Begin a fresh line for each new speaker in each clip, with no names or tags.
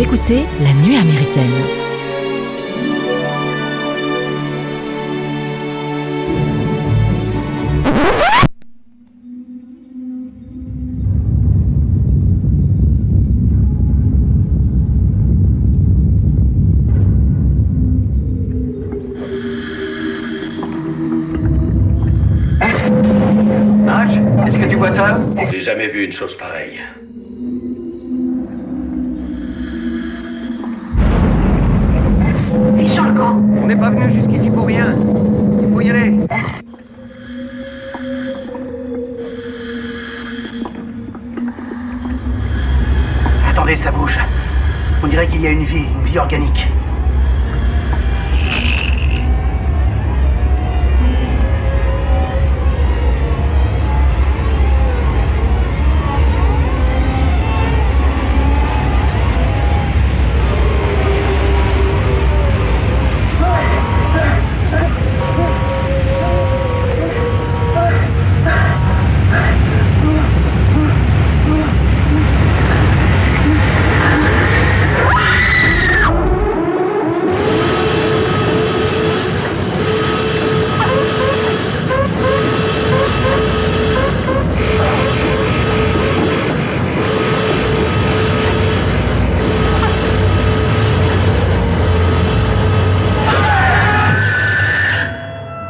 Vous écoutez La Nuit américaine.
Marge, est-ce que tu vois ça?
J'ai jamais vu une chose pareille.
Organique.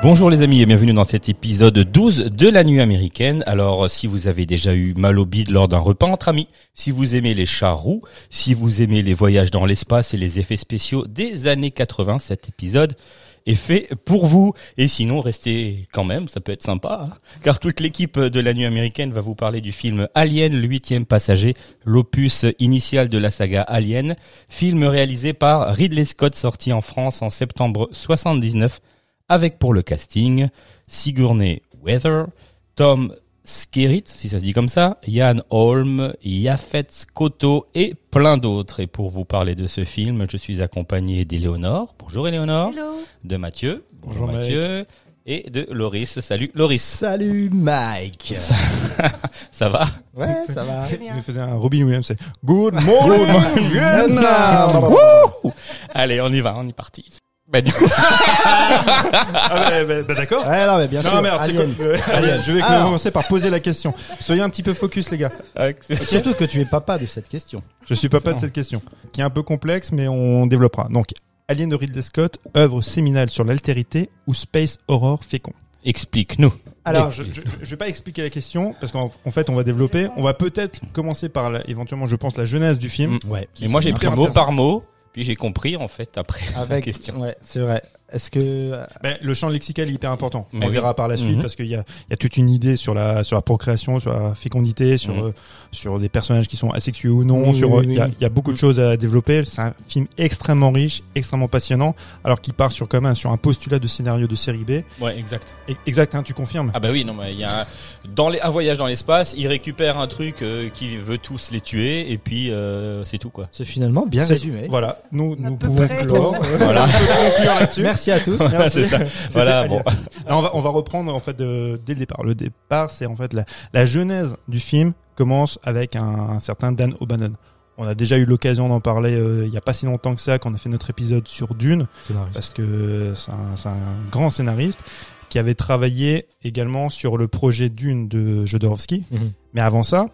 Bonjour les amis et bienvenue dans cet épisode 12 de la nuit américaine. Alors si vous avez déjà eu mal au bide lors d'un repas entre amis, si vous aimez les chats roux, si vous aimez les voyages dans l'espace et les effets spéciaux des années 80, cet épisode est fait pour vous. Et sinon, restez quand même, ça peut être sympa, hein, car toute l'équipe de la nuit américaine va vous parler du film Alien, le huitième passager, l'opus initial de la saga Alien, film réalisé par Ridley Scott sorti en France en septembre 79 avec pour le casting Sigourney Weather, Tom Skerritt, si ça se dit comme ça, Yann Holm, Yafet Koto et plein d'autres. Et pour vous parler de ce film, je suis accompagné d'Éléonore. Bonjour Éléonore. De Mathieu. Bonjour,
Bonjour,
Mathieu. Et de Loris. Salut Loris.
Salut Mike.
Ça, ça va?
Ouais, ça va.
Je faisais un Robin Williams, c'est Good morning Vietnam.
Wouh Allez, on y va, on est parti. Bah du coup,
Ah bah, bah, d'accord.
Ouais, non, mais bien sûr.
Non, mais alors, c'est
Alien.
quoi Alien, je vais
Alors.
commencer par poser la question. Soyez un petit peu focus, les gars.
Surtout que tu es papa de cette question.
Je suis papa de cette question, qui est un peu complexe, mais on développera. Donc, Alien de Ridley Scott, œuvre séminale sur l'altérité ou space horror fécond.
explique-nous.
Alors, je, je, je vais pas expliquer la question parce qu'en en fait, on va développer. On va peut-être commencer par la- éventuellement, je pense, la genèse du film.
Mm.
Ouais.
Mais moi j'ai pris mot par mot, puis j'ai compris en fait après la question.
Ouais, c'est vrai. Est-ce que.
Ben, le champ lexical est hyper important.
Mais
on
oui.
verra par la suite
Mhm.
parce qu'il y a, il y a toute une idée sur la sur la procréation, sur la fécondité, sur
Mhm.
euh, sur des personnages qui sont asexués ou non.
Oui,
sur
oui,
euh, il y a, y beaucoup de choses à développer. C'est un film extrêmement riche, extrêmement passionnant, alors qu'il part sur quand même sur un postulat de scénario de série B.
Ouais, exact.
Et- Exact, hein, tu confirmes?
Ah bah oui, non, mais il y a un, dans les, un voyage dans l'espace, il récupère un truc euh, qui veut tous les tuer et puis euh, c'est tout quoi.
C'est finalement bien résumé.
Voilà, nous nous pouvons clore.
Voilà.
Merci à tous.
Voilà,
Merci.
ça. Bon.
Alors on va on va reprendre en fait de- dès le départ. Le départ, c'est en fait la, la genèse du film commence avec un, un certain Dan O'Bannon. On a déjà eu l'occasion d'en parler euh, il y a pas si longtemps que ça quand on a fait notre épisode sur Dune parce que c'est un, c'est un grand scénariste qui avait travaillé également sur le projet Dune de Jodorowsky.
Mhm.
Mais avant ça,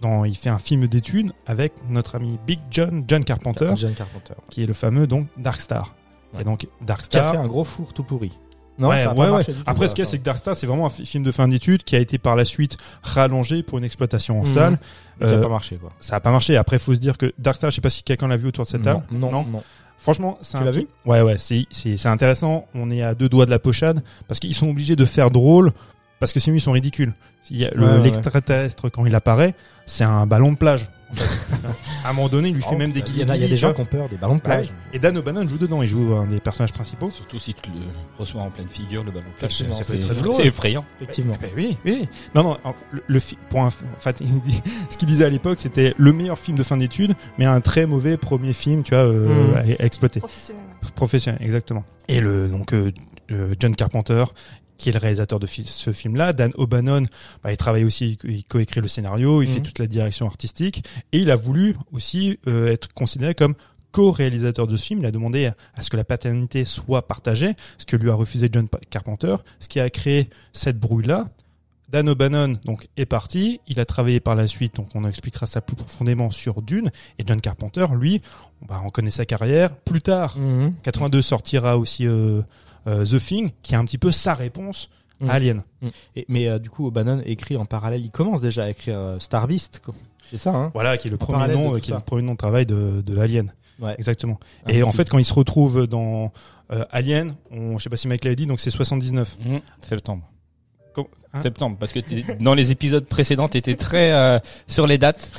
dans, il fait un film d'études avec notre ami Big John John Carpenter
John Carpenter.
qui est le fameux donc Dark Star.
Ouais.
Et donc Dark
Qui a fait un gros four tout pourri. Non,
ouais, ouais, ouais. Après, ce qu'il y a, c'est que Dark Star, c'est vraiment un fi- film de fin d'études qui a été par la suite rallongé pour une exploitation en
Mhm.
salle.
Ça a
Euh,
pas marché, quoi.
ça a pas marché. Après, faut se dire que Dark Star, je sais pas si quelqu'un l'a vu autour de cette table.
Non, non, non.
Franchement, c'est
Tu l'as
film- Ouais, ouais, c'est, c'est, c'est intéressant. On est à deux doigts de la pochade parce qu'ils sont obligés de faire drôle parce que sinon ils sont ridicules. Il y a le-
Ouais, ouais,
l'extraterrestre, quand il apparaît, c'est un ballon de plage. en fait. À un moment donné, il lui fait même des
Il y, en a, il y a des gens qui ont peur des ballons de
vois.
plage.
Ouais. Et Dan O'Bannon joue dedans. Il joue un des personnages principaux.
Surtout si tu le reçois en pleine figure, le ballon de plage, c'est- effrayant.
Effectivement.
Ben oui, oui. Non, non. Le, pour un, en fait, il dit- ce qu'il disait à l'époque, c'était le meilleur film de fin d'études, mais un très mauvais premier film, tu vois, euh, à, à exploiter.
professionnel.
Professionnel, exactement. Et le donc euh, euh, John Carpenter, qui est le réalisateur de ce film-là. Dan O'Bannon, bah, il travaille aussi, il coécrit le scénario, il
Mhm.
fait toute la direction artistique, et il a voulu aussi euh, être considéré comme co-réalisateur de ce film. Il a demandé à, ce que la paternité soit partagée, ce que lui a refusé John Carpenter, ce qui a créé cette brouille-là. Dan O'Bannon donc est parti, il a travaillé par la suite, donc on expliquera ça plus profondément sur Dune. Et John Carpenter, lui, bah, on connaît sa carrière. Plus tard,
Mhm.
82 sortira aussi euh, The Thing, qui est un petit peu sa réponse à Alien.
Et, mais euh, du coup, O'Bannon écrit en parallèle. Il commence déjà à écrire euh, Star Beast. quoi. C'est ça, hein
Voilà, qui est le
En
premier nom, euh, qui est le premier nom de travail de, de Alien.
Ouais.
Exactement.
Un
Et en fait, quand il se retrouve dans euh, Alien, on, je sais pas si Mike l'avait dit, donc c'est 79.
Mmh, septembre.
Hein
septembre, parce que t'es- dans les épisodes précédents, t'étais très euh, sur les dates.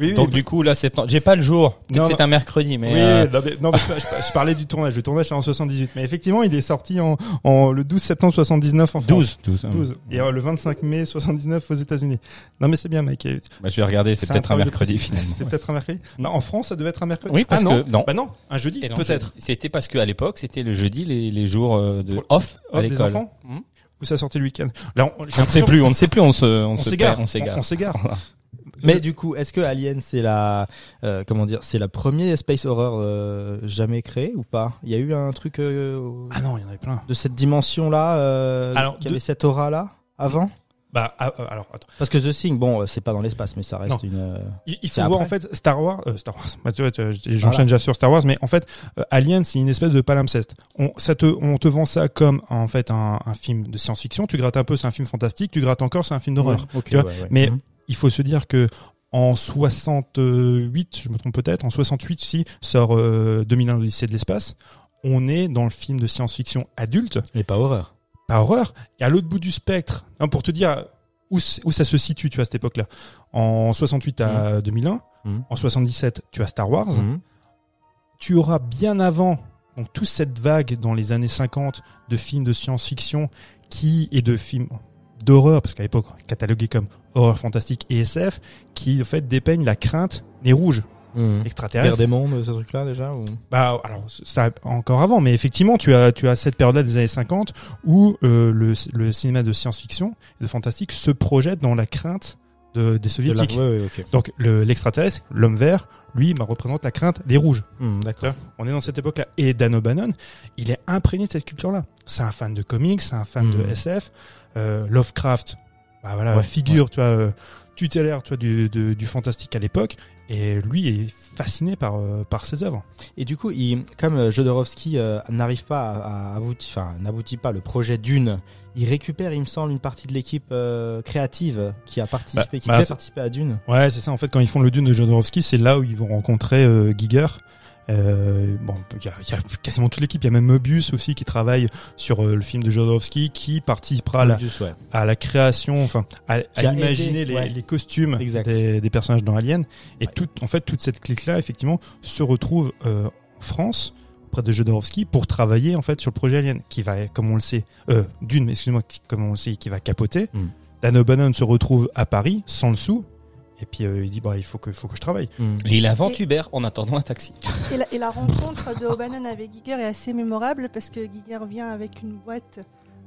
Oui,
Donc du coup, là, septembre. J'ai pas le jour. Peut-être
Non,
c'est
non.
un mercredi, mais.
oui,
euh,
non, mais, non, mais je, je- je parlais du tournage. Le tournage c'est en 78, mais effectivement, il est sorti en, en le 12 septembre 79 en France.
12. 12.
12 et euh, le 25 mai 79 aux États-Unis. Non mais c'est bien, Mike.
Bah, je vais regarder. C'est
C'est
peut-être un mercredi finalement.
C'est peut-être un mercredi. Non, en France, ça devait être un mercredi.
Oui, parce
ah non,
que- non.
Bah non, un jeudi peut-être.
je- C'était parce qu'à l'époque, c'était le jeudi, les, les jours euh, de
Pour-
off à
Hop, des
l'école.
enfants
Hmm.
Ou ça sortait le week-end. Là, on, j'ai
On ne sait plus, on ne sait plus, on se, on,
On
se
s'égare.
perd, on s'égare.
On, on s'égare.
Mais du coup, est-ce que Alien c'est la euh, comment dire, c'est la première space horror euh, jamais créée ou pas? Il y a eu un truc euh,
Ah non, il y en avait plein.
de cette dimension là, euh,
Alors,
qui
de-
avait cette aura là avant?
Bah ah, euh, alors attends.
Parce que The Thing, bon, euh, c'est pas dans l'espace, mais ça reste
Non.
une. euh,
Il, il faut voir
après.
en fait Star Wars. euh, Star Wars. Bah, j'enchaîne
Voilà.
déjà sur Star Wars, mais en fait euh, Alien c'est une espèce de palimpseste. On, ça te, on te vend ça comme en fait un, un film de science-fiction. Tu grattes un peu, c'est un film fantastique. Tu grattes encore, c'est un film d'horreur.
ouais, ouais.
Mais
Mhm.
Il faut se dire que en 68, je me trompe peut-être, en 68 si sort euh, 2001 l'Odyssée de l'espace. On est dans le film de science-fiction adulte,
mais pas horreur.
pas horreur. Et à l'autre bout du spectre, hein, pour te dire où, ça se situe, tu vois, à cette époque-là. En 68 à 2001,
Mhm.
en 77, tu as Star Wars.
Mhm.
Tu auras bien avant, donc toute cette vague dans les années 50 de films de science-fiction qui et de films d'horreur, parce qu'à l'époque catalogués comme horreur fantastique et SF, qui en fait dépeignent la crainte des rouges.
Guerre
extraterrestres.
des mondes, ce truc-là déjà ou...
Bah alors ça encore avant, mais effectivement tu as tu as cette période-là des années 50 où euh, le, le cinéma de science-fiction et de fantastique se projette dans la crainte de, des
De la-
soviétiques.
ouais, ouais.
Donc le- l'extraterrestre, l'homme vert, lui, bah, représente la crainte des rouges.
Mhm, D'accord.
On est dans cette époque-là. Et Dan O'Bannon, il est imprégné de cette culture-là. C'est un fan de comics, c'est un fan de
Mhm.
SF. Euh, Lovecraft, bah voilà,
Ouais,
figure, tu vois, euh, tutélaire, tu vois, du, de- du fantastique à l'époque. Et lui est fasciné par euh, par ses œuvres.
Et du coup, il, comme Jodorowsky euh, n'arrive pas à, à aboutir, enfin n'aboutit pas le projet d'une, il récupère, il me semble, une partie de l'équipe euh, créative qui a participé,
Bah,
qui
bah,
fait participer à Dune.
Ouais, c'est ça. En fait, quand ils font le Dune de Jodorowsky, c'est là où ils vont rencontrer Giger. Euh, bon, il y y a quasiment toute l'équipe. Il y a même Mobius aussi qui travaille sur euh, le film de Jodorowsky, qui participera à la,
Mobius, ouais.
à la création, enfin, à, imaginer
aidé,
les,
ouais.
les costumes des, des personnages dans Alien. Et
Ouais.
tout, en fait, toute cette clique-là, effectivement, se retrouve euh, en France près de Jodorowsky pour travailler en fait sur le projet Alien, qui va, comme on le sait, euh, d'une, excuse-moi, comme on le sait, qui va capoter.
Mm.
Dan O'Bannon se retrouve à Paris sans le sou. Et puis euh, il dit bah il faut que faut que je travaille.
Mhm.
Et il invente Uber en attendant un taxi.
Et la, et la rencontre de O'Bannon avec Giger est assez mémorable parce que Giger vient avec une boîte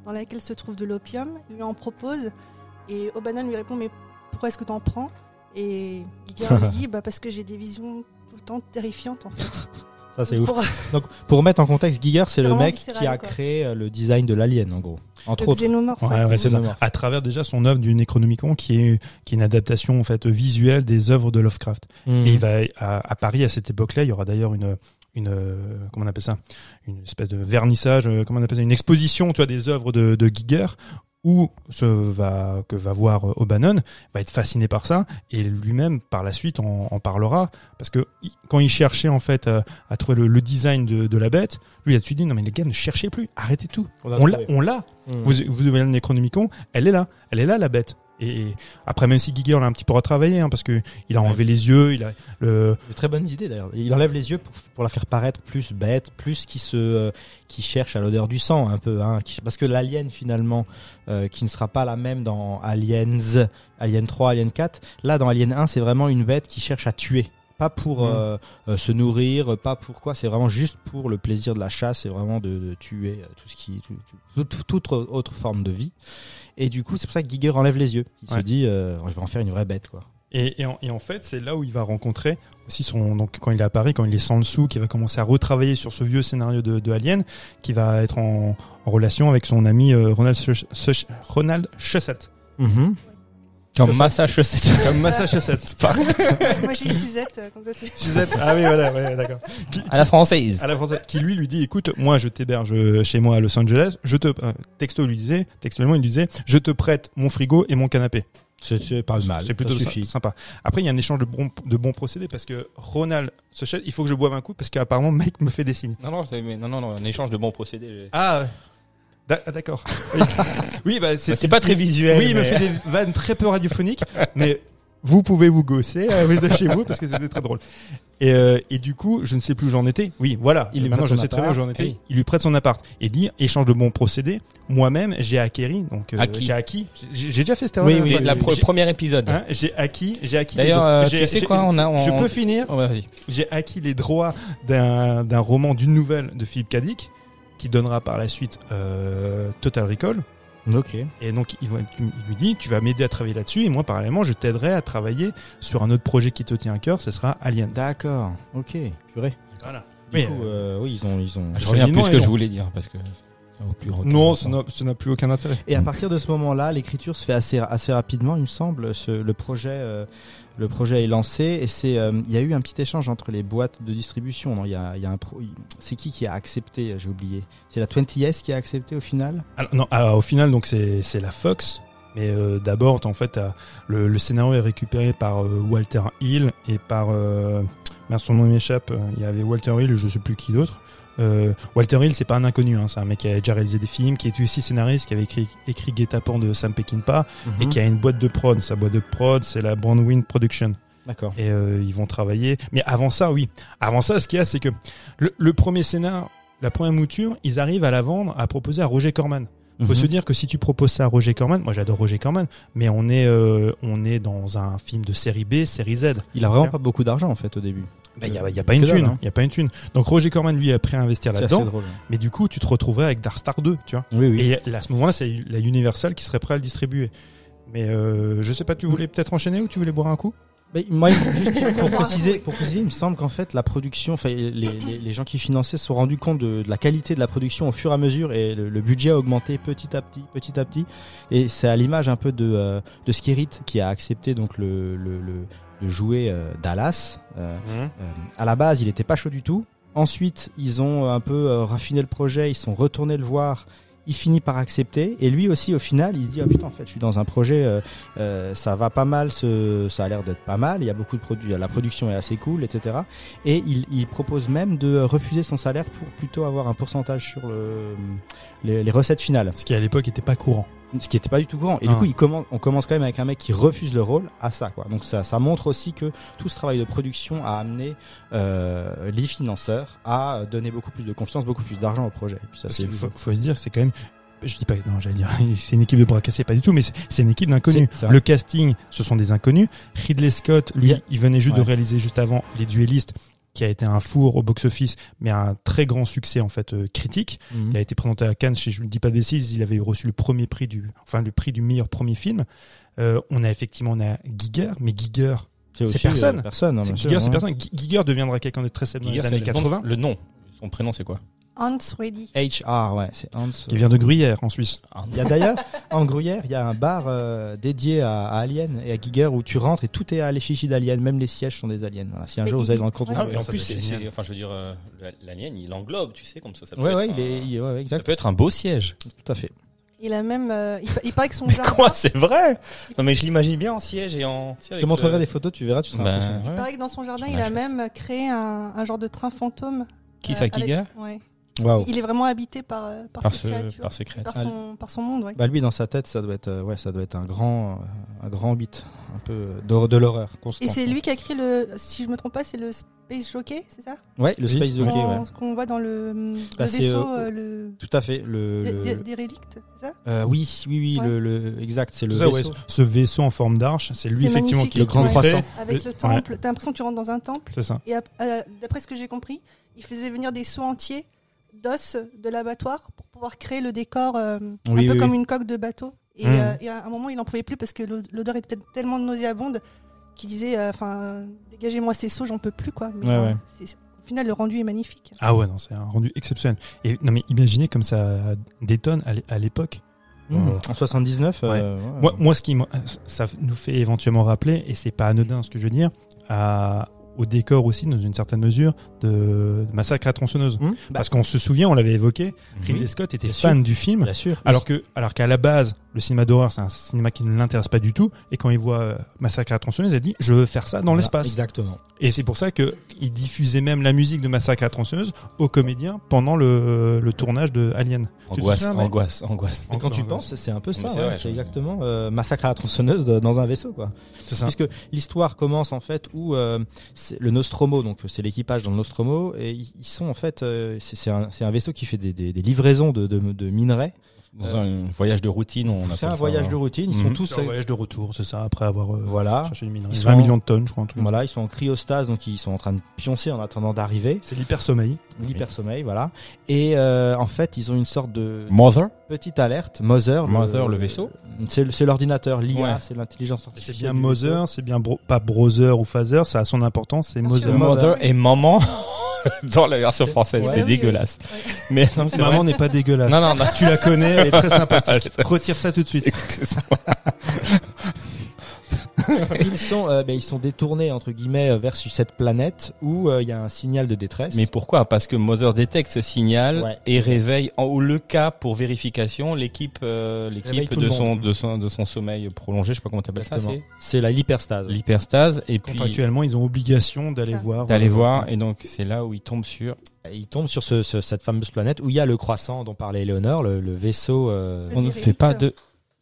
dans laquelle se trouve de l'opium, il lui en propose et O'Bannon lui répond mais pourquoi est-ce que t'en prends? Et Giger lui dit bah parce que j'ai des visions tout le temps terrifiantes en fait.
Ça c'est ouf.
Pour
Donc, pour remettre en contexte, Giger, c'est le mec
viscéral,
qui a
quoi.
créé euh, le design de l'alien, en gros. Entre
le
autres.
xénomorphe.
Ouais, ouais, c'est ça.
Xénomorphe.
À travers déjà son œuvre du Necronomicon qui est qui est une adaptation en fait visuelle des œuvres de Lovecraft.
Mhm.
Et il va à, à Paris à cette époque-là, il y aura d'ailleurs une une euh, comment on appelle ça? Une espèce de vernissage euh, comment on appelle ça? Une exposition tu vois des œuvres de, de Giger où ce va que va voir euh, O'Bannon va être fasciné par ça et lui-même par la suite en, en parlera. Parce que quand il cherchait en fait à, à trouver le, le design de, de la bête lui a tout de suite dit non mais les gars ne cherchez plus. Arrêtez tout. On l'a on l'a
Mhm.
vous, vous devez le Necronomicon, elle est là, elle est là la bête. Et après, même si Giger l'a un petit peu retravaillé, hein, parce que il a enlevé les yeux, il a le,
De très bonnes idées d'ailleurs. Il enlève les yeux pour, pour la faire paraître plus bête, plus qui se, euh, qui cherche à l'odeur du sang un peu, hein, qui- parce que l'alien finalement, euh, qui ne sera pas la même dans Aliens, Alien 3, Alien 4. Là, dans Alien 1, c'est vraiment une bête qui cherche à tuer, pas pour
Mhm.
euh, euh, se nourrir, pas pour quoi. C'est vraiment juste pour le plaisir de la chasse, c'est vraiment de, de tuer euh, tout ce qui, tout- tout- toute autre forme de vie. Et du coup, c'est pour ça que Giger enlève les yeux. Il se dit, euh, je vais en faire une vraie bête, quoi.
Et, et, en, et en fait, c'est là où il va rencontrer aussi son. Donc, quand il est à Paris, quand il est sans le sou, qui va commencer à retravailler sur ce vieux scénario de, de Alien, qui va être en, en relation avec son ami euh, Ronald, Ronald Shusett.
Comme Massachusetts.
Comme Massachusetts.
Moi j'ai Suzette, euh, comme ça c'est.
Suzette. Ah oui, voilà, ouais, d'accord. Qui-
À la française.
à la française, qui lui lui dit écoute moi je t'héberge euh, chez moi à Los Angeles je te euh, texto lui disait textuellement il lui disait je te prête mon frigo et mon canapé
C'est c'est pas mal.
c'est plutôt
ça
sy-
suffit.
sympa après il y a un échange de bons de bons procédés parce que Ronald se il faut que je boive un coup parce qu'apparemment mec me fait des signes
Non, non, c'est- mais non, non, non, un échange de bons procédés.
ah ah, d'accord oui. oui bah c'est
Bah, C'est pas très visuel.
oui il me fait des vannes très peu radiophoniques mais vous pouvez vous gosser euh, chez vous parce que c'était très drôle et, euh, et du coup je ne sais plus où j'en étais oui voilà
Il lui
maintenant
prête
je
son
sais très bien où
appart.
j'en étais
Oui.
il lui prête son appart et dit échange de bons procédés moi-même j'ai acquéri donc euh,
Acquis.
j'ai acquis j'ai déjà fait cette
Oui,
erreur,
oui,
hein,
La pro- premier épisode.
hein, j'ai acquis j'ai acquis
D'ailleurs, euh, tu sais quoi, on a, on...
je peux finir
Oh,
j'ai acquis les droits d'un d'un roman d'une nouvelle de Philippe Cadic qui donnera par la suite euh, Total Recall
Ok.
et donc il, il lui dit, tu vas m'aider à travailler là-dessus et moi parallèlement je t'aiderai à travailler sur un autre projet qui te tient à cœur, ce sera Alien.
D'accord. Ok. Purée.
Voilà.
Du
Oui,
coup,
euh,
euh, oui, ils ont, ils ont.
Ah, Je reviens plus ce que
non.
je voulais dire parce que aucun
Non, ça n'a- plus aucun intérêt.
Et à partir de ce moment-là, l'écriture se fait assez assez rapidement, il me semble. Ce- le projet, euh, le projet est lancé et c'est, euh, il y a eu un petit échange entre les boîtes de distribution. Non, il y a, il y a un pro- c'est qui qui a accepté J'ai oublié. C'est la 20S qui a accepté au final?
Alors, non, alors, au final donc c'est c'est la Fox, mais euh, d'abord en fait le, le scénario est récupéré par euh, Walter Hill et par euh, merde, son nom m'échappe. Il y avait Walter Hill, et je sais plus qui d'autre. Euh, Walter Hill, c'est pas un inconnu, hein, c'est un mec qui a déjà réalisé des films, qui est aussi scénariste, qui avait écrit, écrit Guet-apens de Sam Peckinpah, et qui a une boîte de prod. Sa boîte de prod, c'est la Brandwind Production.
D'accord.
Et euh, ils vont travailler. Mais avant ça, oui. Avant ça, ce qu'il y a, c'est que le, le premier scénar, la première mouture, ils arrivent à la vendre, à proposer à Roger Corman. Faut
Mhm.
se dire que si tu proposes ça à Roger Corman, moi j'adore Roger Corman, mais on est euh, on est dans un film de série B, série Z.
Il a vraiment pas beaucoup d'argent en fait au début.
Bah, Il y a, il y a pas une
dalle,
thune,
hein.
il y a pas une thune. Donc Roger Corman lui a pris à investir là-dedans,
drôle.
mais du coup tu te retrouverais avec Darstar 2, tu vois.
Oui, oui.
Et là, à ce moment-là, c'est la Universal qui serait prêt à le distribuer. Mais euh, je sais pas, tu voulais peut-être enchaîner ou tu voulais boire un coup?
Mais moi, juste pour préciser, pour préciser, il me semble qu'en fait, la production, enfin, les, les, les gens qui finançaient se sont rendus compte de, de la qualité de la production au fur et à mesure et le, le budget a augmenté petit à petit, petit à petit. Et c'est à l'image un peu de, euh, de Skerrit qui a accepté donc le, le, le de jouer euh, Dallas. Euh, euh, à la base, il était pas chaud du tout. Ensuite, ils ont un peu euh, raffiné le projet, ils sont retournés le voir. Il finit par accepter et lui aussi au final il dit ah putain en fait je suis dans un projet euh, euh, ça va pas mal ce, ça a l'air d'être pas mal il y a beaucoup de produits la production est assez cool etc et il, il propose même de refuser son salaire pour plutôt avoir un pourcentage sur le, les, les recettes finales
Ce qui à l'époque était pas courant.
Ce qui était pas du tout courant. Et
Ah.
du coup, il commence, on commence quand même avec un mec qui refuse le rôle à ça, quoi. Donc ça, ça montre aussi que tout ce travail de production a amené euh, les financeurs à donner beaucoup plus de confiance, beaucoup plus d'argent au projet. Et puis ça,
Parce
c'est
faut, faut se dire, c'est quand même. Je dis pas, non, j'allais dire, c'est une équipe de bras cassés, pas du tout, mais c'est- c'est une équipe d'inconnus. Le casting, ce sont des inconnus. Ridley Scott, lui,
Yeah.
il venait juste de réaliser juste avant Les Duellistes, qui a été un four au box-office, mais un très grand succès en fait euh, critique.
Mhm.
Il a été présenté à Cannes, si je ne dis pas de bêtises, il avait reçu le premier prix du, enfin le prix du meilleur premier film. Euh, on a effectivement, on a Giger, mais Giger, c'est personne.
euh, personne. hein,
Giger, c'est
ouais.
personne. Gi- Giger deviendra quelqu'un de très célèbre dans les années
le nom-
80,
Le nom. Son prénom, c'est quoi?
Hans Reddy.
HR, ouais, c'est Hans.
qui vient de Gruyère en Suisse.
Il y a d'ailleurs, en Gruyère, il y a un bar euh, dédié à, à Alien et à Giger où tu rentres et tout est à l'effigie d'Alien, même les sièges sont des aliens. Voilà, si un
Mais
jour vous allez dans le canton.
Ah, mais en plus, c'est, enfin, je veux dire, euh, l'alien, il englobe, tu sais, comme ça. ça peut
Ouais,
être
ouais,
un-
il est, il ouais, ouais,
Ça
exact,
peut être un beau siège.
tout à fait.
Il a même, euh, il, pa- il paraît que son jardin.
Quoi, c'est vrai? Non, mais je l'imagine bien en siège et en.
Je te montrerai les photos, tu verras, tu seras
Ben,
impressionné.
Il paraît que dans son jardin, il a même créé un, un genre de train fantôme.
Qui ça, Giger?
Ouais. Il est vraiment habité par euh, par,
Par
ses
ce,
créatures,
par
par son par son monde, ouais.
Bah lui dans sa tête ça doit être euh, ouais ça doit être un grand euh, un grand beat un peu de, de l'horreur.
Et c'est lui qui a écrit le, si je me trompe pas, c'est le Space Jockey, c'est ça?
Ouais, le Space Jockey,
Qu'on-
ouais.
Ce qu'on voit dans le,
Bah,
vaisseau,
euh,
euh, le
Tout à fait. Le,
des,
le-
des- des relictes, c'est ça?
Euh, oui, oui, oui,
Ouais.
le, le exact, c'est le
Ça, ouais,
vaisseau.
ce vaisseau en forme d'arche, c'est lui effectivement qui
Le grand croissant.
Avec
Le-
le temple. T'as l'impression que tu rentres dans un temple.
C'est ça.
Et ap- euh, d'après ce que j'ai compris, il faisait venir des seaux entiers d'os de l'abattoir pour pouvoir créer le décor euh, un peu
oui,
comme
oui.
une coque de bateau. Et,
Mm.
euh, et à un moment, il en pouvait plus parce que l'o- l'odeur était tellement nauséabonde qu'il disait, euh, enfin, dégagez-moi ces seaux, j'en peux plus quoi. Mais,
Ouais,
euh,
ouais.
c'est- Au final, le rendu est magnifique.
Ah ouais, non, c'est un rendu exceptionnel. Et non, mais imaginez comme ça détonne à l'é- à l'époque.
Mmh. En 79. euh, ouais.
Moi, moi, ce qui, ça nous fait éventuellement rappeler, et c'est pas anodin ce que je veux dire, à, au décor aussi, dans une certaine mesure, de, de Massacre à la tronçonneuse.
Mmh. Bah,
Parce qu'on se souvient, on l'avait évoqué, Ridley
oui,
Scott était
bien
fan du film,
bien sûr.
alors que, alors qu'à la base, le cinéma d'horreur, c'est un cinéma qui ne l'intéresse pas du tout, et quand il voit euh, Massacre à la tronçonneuse, il a dit, je veux faire ça dans
Voilà,
l'espace.
Exactement.
Et c'est pour ça que il diffusait même la musique de Massacre à la tronçonneuse aux comédiens pendant le, le tournage de Alien.
Angoisse,
souviens,
angoisse, angoisse.
Et quand tu penses, c'est un peu ça.
c'est
ouais,
je-
exactement euh, massacre à la tronçonneuse de- dans un vaisseau, quoi.
C'est ça.
Puisque l'histoire commence en fait où euh, le Nostromo, donc c'est l'équipage dans le Nostromo, et ils sont en fait, euh, c'est un, vaisseau qui fait des, livraisons de minerais.
Dans un voyage de routine, on appelle
C'est un voyage
hein.
de routine. Ils
Mhm.
sont tous,
C'est un voyage de retour, c'est ça, après avoir euh,
voilà,
cherché une minerai.
Ils
20
sont-
millions de tonnes, je crois, un truc. comme ça.
voilà, ils sont en cryostase, donc ils sont en train de pioncer en attendant d'arriver,
C'est l'hypersommeil.
l'hypersommeil, voilà. Et euh, en fait, ils ont une sorte de
Mother?
petite alerte, Mother.
Mother, le vaisseau?
C'est c'est l'ordinateur, l'IA,
Ouais.
c'est l'intelligence
C'est
artificielle.
bien
du vaisseau.
Mother, c'est bien bro- pas Brother ou Father, ça a son importance, c'est
Bien.
Mother.
Mother
et maman? dans la version française,
Ouais,
c'est
oui,
dégueulasse.
oui.
Mais non, c'est
Maman
vrai.
n'est pas dégueulasse.
Non, non, non.
Tu la connais, elle est très sympathique. Retire ça tout de suite.
Ils sont, euh, ben, ils sont détournés entre guillemets euh, vers cette planète où euh, il y a un signal de détresse.
Mais pourquoi? Parce que Mother détecte ce signal
Ouais.
et réveille en ou le cas pour vérification l'équipe euh, de son
monde.
de son de son sommeil prolongé, je sais pas comment t'appelles ça,
Exactement.
c'est
c'est la l'hyperstase.
l'hyperstase et puis
Contractuellement, ils ont obligation d'aller
Ça.
voir.
d'aller voir et donc c'est là où sur
Ils tombent sur ce, ce- cette fameuse planète où il y a le croissant dont parlait Léonore, le, le vaisseau. euh,
Le
on ne fait pas de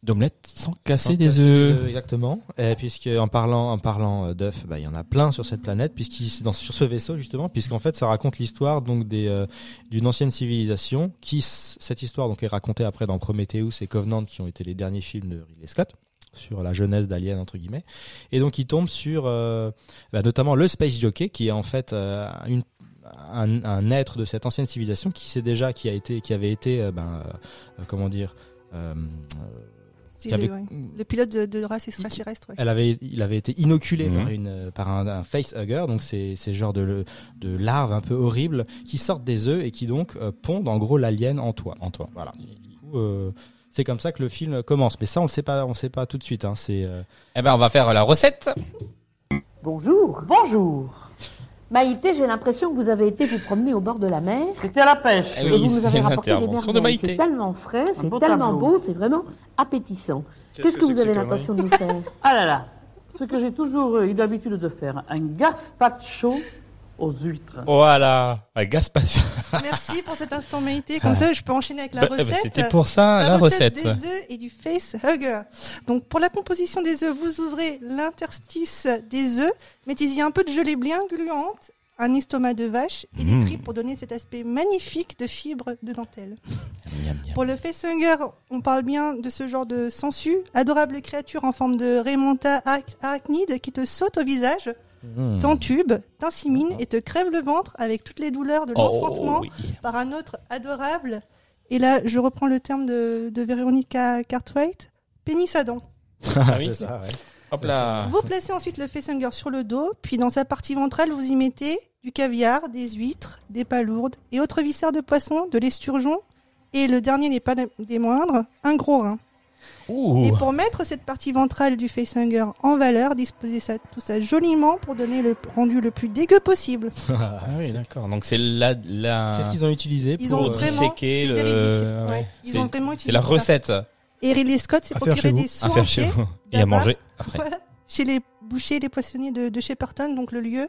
d'omelette sans casser
sans
des œufs.
Exactement. Et puisque en parlant en parlant euh, d'œufs, bah, il y en a plein sur cette planète puisqu'il dans sur ce vaisseau justement puisqu'en fait ça raconte l'histoire donc des euh, d'une ancienne civilisation qui cette histoire donc est racontée après dans Prometheus et Covenant qui ont été les derniers films de Ridley Scott sur la jeunesse d'Alien entre guillemets et donc il tombe sur euh, bah, notamment le Space Jockey qui est en fait euh, une un, un être de cette ancienne civilisation qui sait déjà qui a été qui avait été ben comment dire euh, Avait-
ouais. le pilote de, de race extraterrestre. ouais.
elle avait, il avait été inoculé
Mhm.
par une, euh, par un, un facehugger, donc c'est, c'est genre de, de larves un peu horribles qui sortent des œufs et qui donc euh, pondent en gros l'alien en toi.
En toi.
Voilà. Et du coup, euh, c'est comme ça que le film commence. Mais ça, on le sait pas, on le sait pas tout de suite. Hein. C'est, euh,
Eh ben on va faire la recette.
Bonjour. Bonjour. Maïté, j'ai l'impression que vous avez été vous promener au bord de la mer.
C'était à la pêche.
Et
oui,
vous nous avez
c'est
rapporté des merveilles.
Maïté.
C'est tellement frais, c'est tellement
tableau.
beau, c'est vraiment appétissant. Qu'est-ce que, vous avez l'intention de nous faire?
Ah là là, ce que j'ai toujours eu l'habitude de faire, un gazpacho aux huîtres.
Voilà, un gaspation.
Merci pour cet instant Maïté. Comme ça, je peux enchaîner avec la
Bah, bah,
recette.
C'était pour ça la, recette.
des œufs et du face hugger. Donc pour la composition des œufs, vous ouvrez l'interstice des œufs, mettez-y un peu de gelée bien gluante, un estomac de vache et des
Mmh.
tripes pour donner cet aspect magnifique de fibres de dentelle.
Miam, miam.
Pour le facehanger, on parle bien de ce genre de sangsue, adorable créature en forme de Raymonta arac- arachnide qui te saute au visage,
hmm.
t'entube, t'insémine et te crève le ventre avec toutes les douleurs de l'enfantement
Oh, oui.
par un autre adorable. Et là, je reprends le terme de, de Véronica Cartwright, pénis à dents.
Ah oui.
c'est ça, ouais.
Hop là.
Vous placez ensuite le facehanger sur le dos, puis dans sa partie ventrale, vous y mettez du caviar, des huîtres, des palourdes et autres viscères de poisson, de l'esturgeon, et le dernier n'est pas des moindres, un gros rein.
Ouh.
Et pour mettre cette partie ventrale du facehanger en valeur, disposez ça, tout ça joliment pour donner le rendu le plus dégueu possible.
Ah oui, d'accord. Donc c'est la la.
C'est ce qu'ils ont utilisé
Ils
pour,
ont
euh,
vraiment,
disséquer
c'est
le- ouais.
Ils
C'est-
ont vraiment
C'est
utilisé
la
ça.
recette
Et Ridley Scott s'est procuré des soins
à faire chez
entiers
vous et à manger après.
Voilà. chez les bouchers et les poissonniers de, de Shepperton, donc le lieu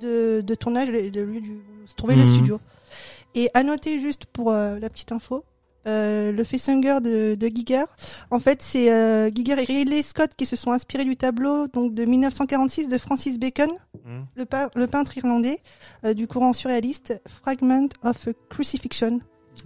de, de tournage, le, le lieu du, où se trouvait le
Mhm.
studio. Et à noter juste pour euh, la petite info, euh, le facehugger de, de Giger. En fait, c'est euh, Giger et Ridley Scott qui se sont inspirés du tableau donc de 1946 de Francis Bacon,
Mhm.
le, pe- le peintre irlandais euh, du courant surréaliste Fragment of a Crucifixion.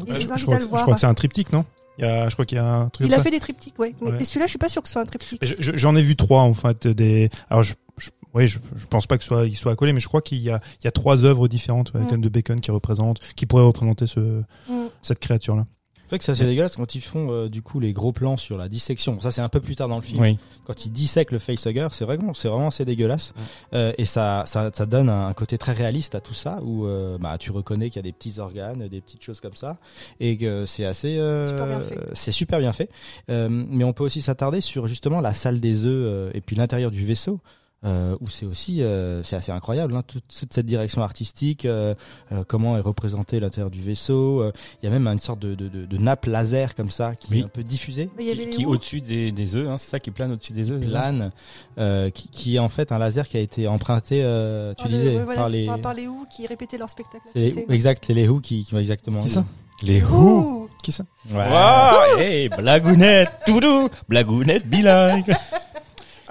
Et je
crois que,
le
je
voir.
crois que c'est un triptyque, non? Il y a, Je crois qu'il y a un truc
Il a
ça.
fait des triptyques, ouais. Mais
Ouais.
celui-là, je suis pas sûr que ce soit un triptyque.
J'en ai vu trois en fait des. Alors je, je, oui, je, je pense pas que soit il soit accolé, mais je crois qu'il y a il y a trois œuvres différentes ouais,
Mm.
de Bacon qui représentent, qui pourraient représenter ce
Mm.
cette créature là.
C'est vrai que c'est assez dégueulasse quand ils font euh, du coup les gros plans sur la dissection. Ça c'est un peu plus tard dans le film.
Oui.
Quand ils dissèquent le facehugger, c'est vraiment c'est vraiment assez dégueulasse. Euh, et ça, ça ça donne un, côté très réaliste à tout ça où euh, bah tu reconnais qu'il y a des petits organes, des petites choses comme ça et que c'est assez euh,
Super bien fait.
c'est super bien fait. Euh, mais on peut aussi s'attarder sur justement la salle des œufs euh, et puis l'intérieur du vaisseau. Euh, où c'est aussi euh, c'est assez incroyable hein, toute, toute cette direction artistique euh, euh, comment est représenté l'intérieur du vaisseau euh, il y a même une sorte de, de, de, de nappe laser comme ça qui
Oui.
est un peu diffusée
Mais il y avait
Qui, qui au-dessus des, des œufs, hein, c'est ça qui plane au-dessus des œufs. c'est
plane euh, qui, qui est en fait un laser qui a été emprunté euh, tu
Par le-
disais
voilà,
par les
par- les Who qui répétaient leur spectacle.
c'est les- exact c'est les Who qui, qui vont exactement
Qui ça?
Les Who.
Qui ça?
Ouais.
Waouh, hey, blagounette, toudou, blagounette bilingue.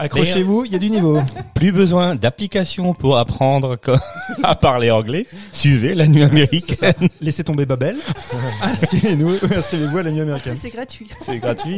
Accrochez-vous, il y a du niveau.
Plus besoin d'application pour apprendre à parler anglais. Suivez la nuit américaine.
Laissez tomber Babel. Inscrivez-nous, inscrivez-vous à la nuit américaine.
c'est gratuit.
C'est gratuit.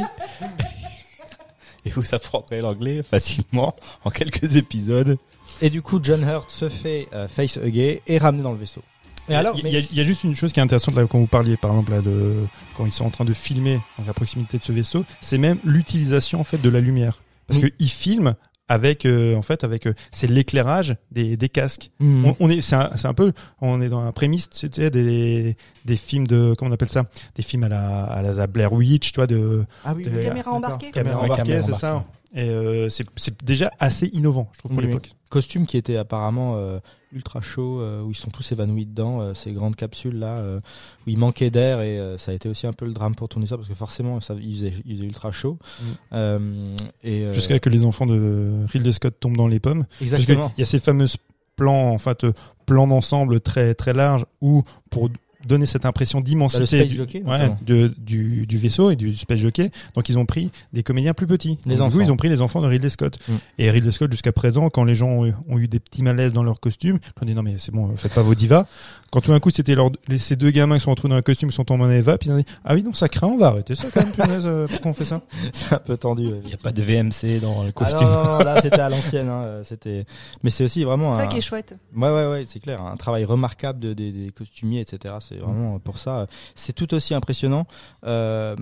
Et vous apprendrez l'anglais facilement en quelques épisodes.
et du coup John Hurt se fait euh, facehugger et ramené dans le vaisseau et alors
il y,
mais-
a- il y a juste une chose qui est intéressante là quand vous parliez par exemple là de quand ils sont en train de filmer donc à proximité de ce vaisseau, c'est même l'utilisation en fait de la lumière parce
Oui.
que ils filment avec euh, en fait avec euh, c'est l'éclairage des, des casques.
Mhm.
On, on est c'est un, c'est un peu on est dans la prémisse c'était des des films de comment on appelle ça? Des films à la à la Blair Witch tu vois de
ah oui,
de-
Caméra embarquée.
caméra
Ouais,
embarquée c'est ça
embarquée.
Et euh, c'est déjà assez innovant je trouve pour
Oui,
l'époque.
costume qui était apparemment euh, ultra chaud euh, où ils sont tous évanouis dedans euh, ces grandes capsules là euh, où il manquait d'air et euh, ça a été aussi un peu le drame pour tourner ça parce que forcément ça il faisait, il faisait ultra chaud
Mm.
Euh, et euh,
Jusqu'à que les enfants de Ridley Scott tombent dans les pommes.
Exactement
il y a ces fameuses plans, en fait, plans d'ensemble très très larges où pour donner cette impression
Bah,
d'immensité
space
du,
jockey,
ouais,
notamment.
de- du, du vaisseau et du space jockey. Donc ils ont pris des comédiens plus petits.
Les
Donc, du coup, ils ont pris les enfants de Ridley Scott.
Mm.
Et Ridley Scott jusqu'à présent, quand les gens ont, eu- ont eu des petits malaises dans leur costume, ils ont dit non mais c'est bon, faites pas vos divas. Quand tout d'un coup c'était leur, les- ces deux gamins qui sont retrouvés dans un costume qui sont tombés en Eva, puis ils ont dit ah oui non ça craint, on va arrêter ça quand même. punaise, euh, pourquoi on fait ça
c'est un peu tendu
Il n'y a pas de VMC dans le
Ah
costume.
non, non, non, là c'était à l'ancienne hein, euh, c'était mais c'est aussi vraiment
C'est
un...
ça qui est chouette.
Ouais, ouais, ouais, c'est clair. Un travail remarquable de, des- des costumiers, etc. C'est vraiment pour ça. euh, C'est tout aussi impressionnant. Euh,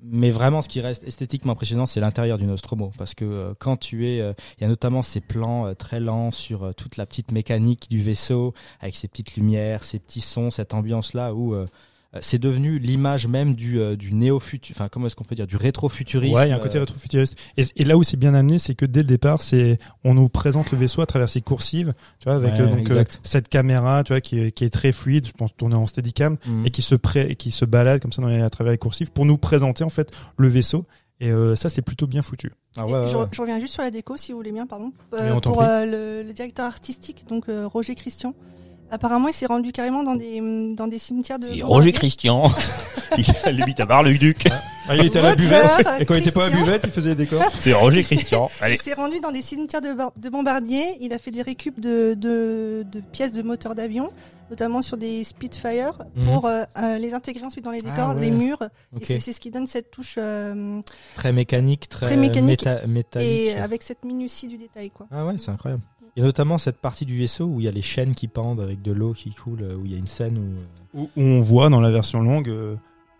mais vraiment, ce qui reste esthétiquement impressionnant, c'est l'intérieur du Nostromo. Parce que euh, quand tu es. euh, Il y a notamment ces plans euh, très lents sur euh, toute la petite mécanique du vaisseau, avec ces petites lumières, ces petits sons, cette ambiance-là où. C'est devenu l'image même du, euh, du néo-futur, enfin comment est-ce qu'on peut dire, du rétro-futurisme.
Ouais, il y a un côté
euh,
rétro-futuriste. Et, et là où c'est bien amené, c'est que dès le départ, c'est on nous présente le vaisseau à travers ses coursives, tu vois, avec
Ouais,
euh, donc euh, cette caméra, tu vois, qui est, qui est très fluide, je pense tournée en steadicam,
Mhm.
et qui se pré, qui se balade comme ça dans les- à travers les coursives pour nous présenter en fait le vaisseau. Et euh, ça, c'est plutôt bien foutu.
Ah ouais, ouais,
je,
ouais.
je reviens juste sur la déco, si vous voulez bien, pardon. Euh, pour euh, le, le directeur artistique, donc euh, Roger Christian. Apparemment, il s'est rendu carrément dans des dans des cimetières de.
C'est. Roger Christian. il habite à Bar-le-Duc.
Ah, il était à la buvette, et quand il était pas à la buvette, il faisait des décors.
C'est Roger Christian. Allez.
Il s'est rendu dans des cimetières de, de bombardiers. Il a fait des récup de, de, de pièces de moteurs d'avion, notamment sur des Spitfire,
Mhm.
pour euh, euh, les intégrer ensuite dans les décors,
Ah ouais.
les murs. Et c'est- c'est ce qui donne cette touche euh,
Très mécanique, très,
Très mécanique
méta- métallique.
et avec cette minutie du détail, quoi.
Ah ouais, c'est incroyable. Il y a notamment cette partie du vaisseau où il y a les chaînes qui pendent avec de l'eau qui coule, euh, où il y a une scène où... euh,
Où, où on voit dans la version longue euh,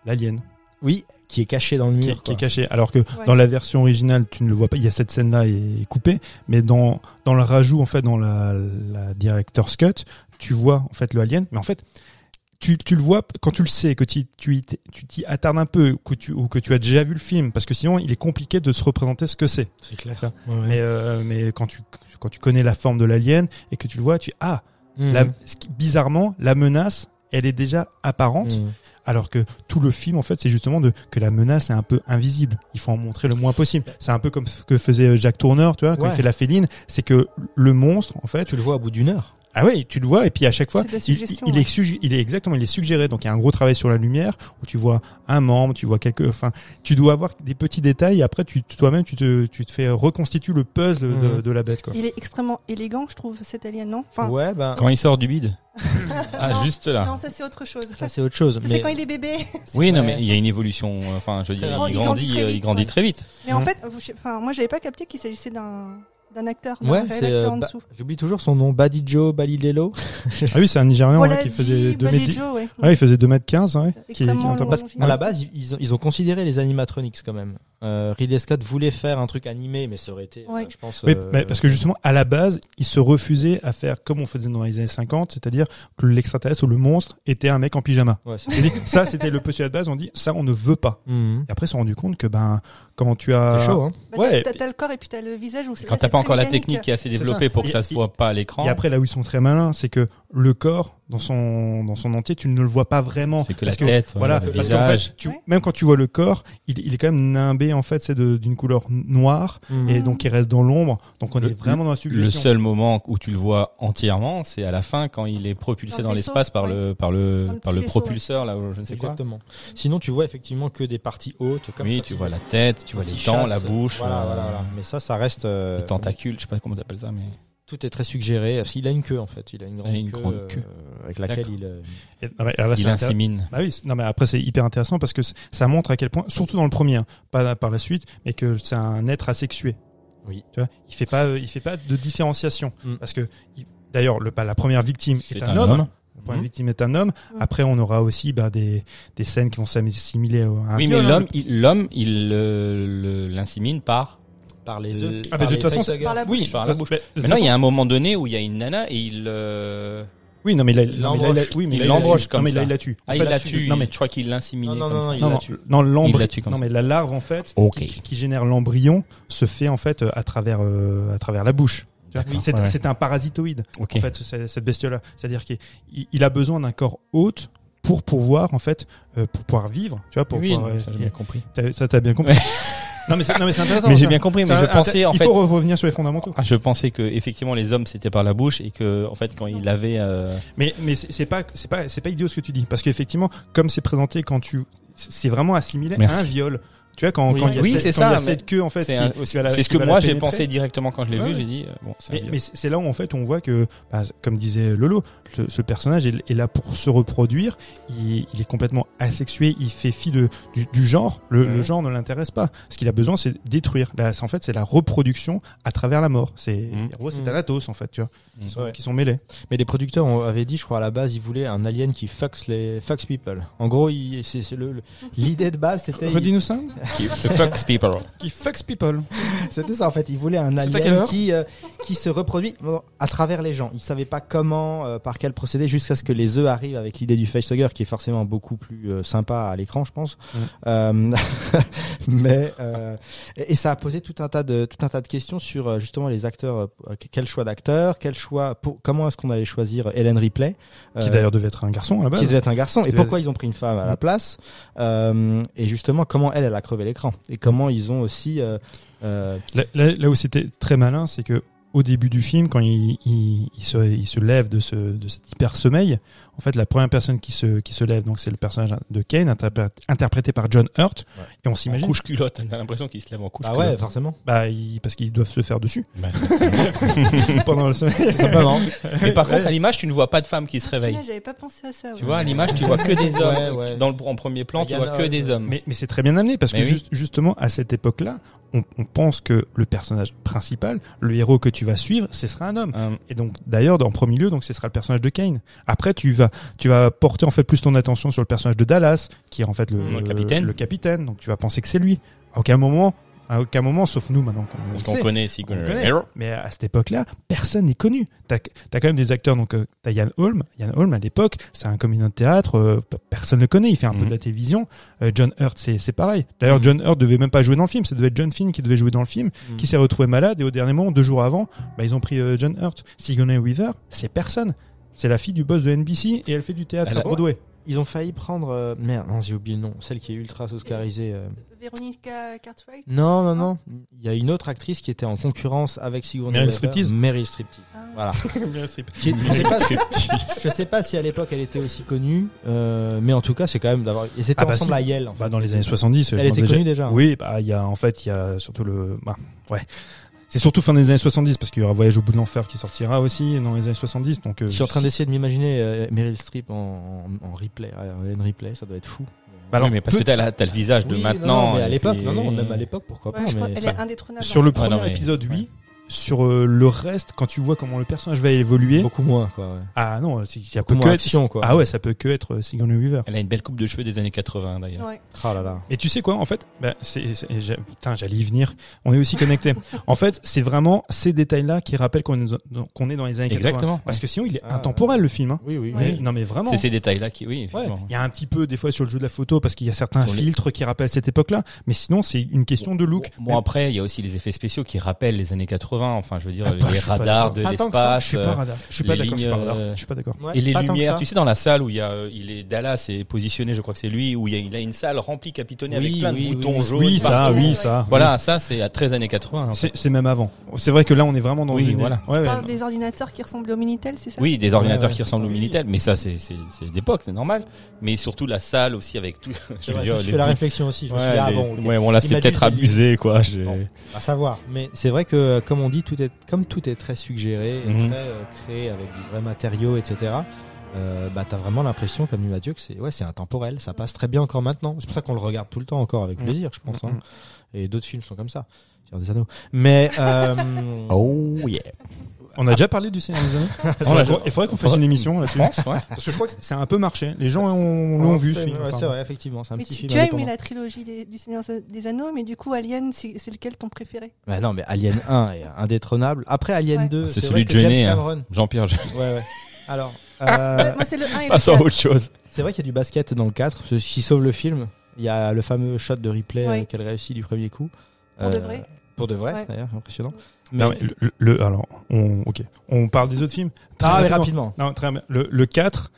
l'alien
Oui, qui est caché dans le mur.
qui, est- qui
quoi.
est caché. Alors que
Ouais.
dans la version originale, tu ne le vois pas. Il y a cette scène-là est coupée, mais dans dans le rajout en fait dans la, la director's cut, tu vois en fait le alien. Mais en fait, tu, tu le vois quand tu le sais, que tu tu y t'es- tu t'y attardes un peu, que tu ou que tu as déjà vu le film, parce que sinon il est compliqué de se représenter ce que c'est.
C'est clair.
Mais euh, mais quand tu quand tu connais la forme de l'alien et que tu le vois, tu ah la- qui- bizarrement la menace elle est déjà apparente
Mhm.
alors que tout le film en fait c'est justement de que la menace est un peu invisible il faut en montrer le moins possible c'est un peu comme ce que faisait Jack Tourneur tu vois quand
Ouais.
il fait la féline c'est que le monstre en fait
Tu le vois au bout d'une heure.
Ah oui, tu le vois et puis à chaque fois, il, est sugg- il est exactement, il est suggéré. Donc il y a un gros travail sur la lumière où tu vois un membre, tu vois quelques, enfin, tu dois avoir des petits détails. Et après, tu toi-même, tu te, tu te fais reconstituer le puzzle de,
Mhm.
de la bête quoi.
Il est extrêmement élégant, je trouve, cet alien, non? Enfin,
Ouais, ben
Quand il sort du bide. ah,
Non.
juste là.
non, ça c'est autre chose.
ça c'est autre chose.
Ça,
Mais
c'est quand il est bébé.
Oui, non, mais il y a une évolution. Enfin, je veux dire, il grandit,
Il grandit très
euh, il
vite,
grandit
ouais.
très vite.
Mais en
Mhm.
fait, enfin, moi, j'avais pas capté qu'il s'agissait d'un d'un acteur, d'un
ouais,
acteur
euh,
en
Ba-
dessous.
j'oublie toujours son nom, Badi Joe Balilelo.
Ah oui, c'est un Nigérian ouais, qui faisait 2 mètres.
Badijo, ouais.
Ouais, il faisait 2 mètres 15, ouais. Qui, qui
À la base, ils- ils ont considéré les animatronics quand même. Euh, Ridley Scott voulait faire un truc animé, mais ça aurait été,
Ouais.
euh, je pense.
Oui,
euh,
mais parce que justement, à la base, il se refusait à faire comme on faisait dans les années 50, c'est-à-dire que l'extraterrestre ou le monstre était un mec en pyjama.
ouais,
ça, c'était le postulat de base. On dit ça, on ne veut pas.
Mhm.
Et après, ils se sont rendu compte que ben, quand tu as
C'est chaud, hein.
Bah,
Ouais,
t'as- le corps et puis t'as le visage. Où
Quand t'as pas encore la technique qui est assez développée pour que ça se voit pas à l'écran,
Et après, là où ils sont très malins, c'est que le corps, dans son, dans son entier, tu ne le vois pas vraiment.
c'est que la
Parce que-
tête,
Voilà,
le
parce qu'en
visage.
fait, tu,
Ouais.
même quand tu vois le corps, il, il est quand même nimbé en fait, c'est de- d'une couleur noire
Mhm.
et donc il reste dans l'ombre. Donc on
Le-
est vraiment dans la
Le
suggestion.
seul moment où tu le vois entièrement, c'est à la fin quand il est propulsé
Dans
dans
le
l'espace par
ouais.
le par le
Dans le
par le propulseur là, ou je ne sais quoi.
Exactement. Sinon, tu vois effectivement que des parties hautes. Comme
Oui, tu vois la tête, tu vois les dents,
chasse,
la bouche,
Voilà,
euh,
voilà, voilà. Mais ça, ça reste. euh,
les tentacules, je sais pas comment t'appelles ça, mais
Tout est très suggéré. Il a une queue en fait. Il a une grande,
Il a une
queue,
grande
euh,
queue.
avec laquelle il. euh,
Et- ah ouais, là,
il
intéressant.
insémine.
Bah oui, non mais après c'est hyper intéressant parce que ça montre à quel point, surtout dans le premier, hein, pas par la suite, mais que c'est un être asexué.
Oui.
Tu vois, il fait pas, euh, il fait pas de différenciation
Mm.
parce que il- d'ailleurs le, bah, la première victime est,
C'est
un,
un
homme.
homme.
La première victime est un homme. Après on aura aussi bah, des des scènes qui vont s'assimiler à un
Oui, mais
hein.
l'homme, il- l'homme, il l'insémine par
par les
Euh,
œufs.
ah,
par
mais de toute façon.
Par la
Oui,
bouche.
par
de
la bouche. Maintenant, il y a un moment donné où il y a une nana et il euh,
Oui, non mais là, il a-
l'embroche.
oui, mais
Il
là,
l'embroche
tue.
comme
non, mais
ça.
là, il la tue. En
ah
fait,
il la
tu-
tue.
Non mais
je crois qu'il l'insémine
Non, non,
comme
non,
ça.
non, il
non,
la
non,
tue.
non, l'embry-
Il la tue comme
non, mais la larve en fait qui, génère l'embryon se fait en fait à travers euh, à travers la bouche. C'est
Ouais.
un parasitoïde en fait cette bestiole là. C'est-à-dire qu'il il- il a besoin d'un corps hôte pour pouvoir en fait euh, pour pouvoir vivre. Tu vois pour
oui,
pouvoir,
non,
euh,
ça j'ai bien compris.
ça t'as bien compris. non mais c'est non mais c'est intéressant.
Mais j'ai bien compris, mais je pensais en
il
fait.
faut revenir sur les fondamentaux.
Ah, je pensais que effectivement les hommes c'était par la bouche et que en fait quand il avait euh,
Mais mais c'est pas c'est pas c'est pas idiot ce que tu dis parce qu'effectivement comme c'est présenté quand tu c'est vraiment assimilé à
Merci.
un viol. Tu vois quand
Oui.
quand il y a
Oui,
cette,
c'est
quand il y a
ça,
cette queue en fait
c'est ce que moi j'ai pensé directement quand je l'ai
Ouais,
vu, j'ai dit bon
Mais, mais c'est là où en fait on voit que, bah, comme disait Lolo, ce, ce personnage est, est là pour se reproduire. Il, il est complètement asexué. Il fait fi de du, du genre. Le, genre ne l'intéresse pas. Ce qu'il a besoin, c'est détruire. Là, en fait, c'est la reproduction à travers la mort. C'est en gros, c'est
Mhm.
Thanatos en fait, tu vois, qui
Mhm.
sont,
Ouais.
qui sont mêlés.
Mais les producteurs ont- avaient dit, je crois à la base, ils voulaient un alien qui fucks les fucks people. En gros, il- c'est c'est le le- l'idée de base, c'était
Redis-nous ça.
Qui- fucks people.
Qui fucks people.
C'était ça en fait. Ils voulaient un alien qui euh, qui se reproduit à travers les gens. Ils savaient pas comment, euh, par quel procédé, jusqu'à ce que les œufs arrivent avec l'idée du facehugger, qui est forcément beaucoup plus euh, sympa à l'écran, je pense.
Mm.
Euh, mais euh, et, et ça a posé tout un tas de tout un tas de questions sur euh, justement les acteurs. euh, quel choix d'acteurs, quel choix, pour, comment est-ce qu'on allait choisir Helen Ripley,
Qui d'ailleurs devait être un garçon à la base.
qui devait être un garçon.
Qui
Et
devait
pourquoi ils ont pris une femme à la place euh, Et justement, comment elle, elle a crevé l'écran. Et comment ils ont aussi euh, euh,
Là, où c'était très malin, c'est que au début du film, quand il, se, lève de, de cet hyper sommeil, en fait, la première personne qui se, qui se lève, donc c'est le personnage de Kane, interpré- interprété par John Hurt,
Ouais.
et on
En
s'imagine,
couche culotte, t'as l'impression qu'il se lève en couche
Ah ouais,
culotte.
forcément.
bah, il- parce qu'ils doivent se faire dessus
Bah,
pendant le sommeil.
Simplement.
mais par contre à l'image tu ne vois pas de femme qui se réveille.
J'avais pas pensé à ça.
Tu vois à l'image tu vois que des hommes.
Ouais, ouais.
Dans le en premier plan tu vois que
ouais,
des hommes.
Mais, mais c'est très bien amené parce
Mais
que
oui.
juste- justement à cette époque-là, on, on pense que le personnage principal, le héros que tu vas suivre, ce sera un homme.
Euh,
Et donc d'ailleurs, en premier lieu, donc ce sera le personnage de Kane. Après, tu vas, tu vas porter en fait plus ton attention sur le personnage de Dallas, qui est en fait le,
Le capitaine.
Le capitaine. Donc tu vas penser que c'est lui. À aucun moment, à aucun moment, sauf nous maintenant
parce
le
qu'on connaît
on
Sigourney
connaît.
Weaver.
Mais à cette époque-là, personne n'est connu. T'as as quand même des acteurs. Donc euh, t'as Yann Holm. Yann Holm à l'époque, c'est un comédien de théâtre. euh, personne ne le connaît. Il fait un peu
Mhm.
de la télévision. Euh, John Hurt, c'est pareil. D'ailleurs,
Mhm.
John Hurt devait même pas jouer dans le film. Ça devait être John Finn qui devait jouer dans le film,
Mhm.
qui s'est retrouvé malade et au dernier moment, deux jours avant, bah, ils ont pris euh, John Hurt. Sigourney Weaver, c'est personne. C'est la fille du boss de NBC et elle fait du théâtre
Elle
à
a-
Broadway.
Ils ont failli prendre. euh, merde, non, j'ai oublié le nom. Celle qui est ultra oscarisée. euh.
Véronica Cartwright
Non, non, non. Il y a une autre actrice qui était en concurrence avec Sigourney
Meryl
Weaver.
Striptease
Meryl Striptease.
Ah.
Voilà.
C'est-
Qui- je, sais pas, je sais pas si à l'époque elle était aussi connue, euh, mais en tout cas c'est quand même d'avoir. Ils étaient
Ah bah
ensemble
si.
à Yale. en fait.
Bah, dans les années 70.
Elle était
déjà-
connue déjà. hein.
Oui, bah, il y a, en fait, il y a surtout le, bah, ouais. C'est surtout fin des années 70 parce qu'il y aura Voyage au bout de l'enfer qui sortira aussi dans les années 70. Donc, euh,
Je suis en train d'essayer de m'imaginer euh, Meryl Streep en, en, en replay, euh, en replay, ça doit être fou.
Bah alors,
Oui, mais parce que t'as le visage de
Oui,
maintenant.
non, mais à l'époque,
puis-
non, non, même à l'époque, pourquoi
Ouais,
pas. mais
Elle est indétrônable.
sur le
Ouais,
premier
non, mais-
épisode, oui. Sur euh, le reste, quand tu vois comment le personnage va évoluer,
beaucoup moins, quoi. ouais.
ah non, c'est- ça
Beaucoup
peut que
moins
être,
quoi.
ah ouais, ça peut que être euh, Sigourney Weaver.
Elle a une belle coupe de cheveux des années 80 d'ailleurs.
Ouais.
Ah là là.
Et tu sais quoi, en fait, bah, c'est, putain, j'allais y venir. On est aussi connectés. en fait, c'est vraiment ces détails-là qui rappellent qu'on est dans, qu'on est dans les années 80.
Exactement.
Parce que sinon, il est
Ah,
intemporel le film. Hein.
Oui, oui.
Mais-
Oui.
non mais vraiment.
C'est ces détails-là qui, oui,
Ouais, il y a un petit peu des fois sur le jeu de la photo parce qu'il y a certains
Sur les-
filtres qui rappellent cette époque-là, mais sinon c'est une question de look.
Bon, après, il y a aussi les effets spéciaux qui rappellent les années 80. Enfin, je veux dire,
Ah,
les radars de l'espace.
je suis pas
euh,
radar. Je suis
les
pas d'accord. Je suis pas
lignes,
radar.
euh,
Je suis pas d'accord.
Ouais,
Et les lumières, tu sais, dans la salle où il y a, euh, il est Dallas est positionné, je crois que c'est lui, où il y a, il a une salle remplie capitonnée
Oui,
avec plein
oui,
de boutons
oui.
jaunes.
Oui, ça,
partout.
oui, ça.
Voilà, ça c'est à 13 années 80. en fait.
C'est, même avant. C'est vrai que là, on est vraiment dans
Oui,
une.
voilà.
Ouais,
On
ouais,
des ordinateurs qui ressemblent au Minitel, c'est ça?
Oui, des ordinateurs qui ressemblent au Minitel, mais ça c'est d'époque, c'est normal. Mais surtout la salle aussi avec tout. Je
fais la réflexion aussi. Je me suis
Ouais,
dit, ah bon,
ouais, bon là c'est peut-être abusé quoi.
à savoir. Mais c'est vrai que, comme on dit, tout est, comme tout est très suggéré, et
Mhm.
très euh, créé avec du vrai matériau, etc. Euh, bah t'as vraiment l'impression, comme dit Mathieu, que c'est ouais, c'est intemporel. Ça passe très bien encore maintenant. C'est pour ça qu'on le regarde tout le temps encore avec
Mhm.
plaisir, je pense. hein.
Mhm.
Et d'autres films sont comme ça. Des Anneaux. Mais euh,
Oh yeah.
On a déjà parlé du Seigneur des Anneaux. Il faudrait- qu'on fasse une émission là-dessus.
Ouais.
Parce que je crois que c'est un peu marché. Les gens ont- l'ont vu ce film.
c'est vrai, effectivement. C'est un
Mais
petit
tu,
film.
tu as aimé la trilogie des- du Seigneur des Anneaux, mais du coup, Alien, c'est lequel ton préféré?
Bah non, mais Alien 1 est indétronnable. Après Alien
Ouais.
2,
C'est
c'est
celui de Jeunet, hein.
Cameron.
Jean-Pierre. Jeunet.
Ouais, ouais. Alors, euh,
Moi, c'est le 1 et le
Passons à
4.
autre chose.
c'est vrai qu'il y a du basket dans le 4, ce qui sauve le film. Il y a le fameux shot de replay euh, qu'elle réussit du premier coup.
Pour de
Euh,
vrai
Pour de vrai,
Ouais.
d'ailleurs, impressionnant.
Non, mais le, le- alors, on, ok. On parle des autres films. Très
Ah, mais
rapidement.
rapidement.
Non, très bien. Le, le 4,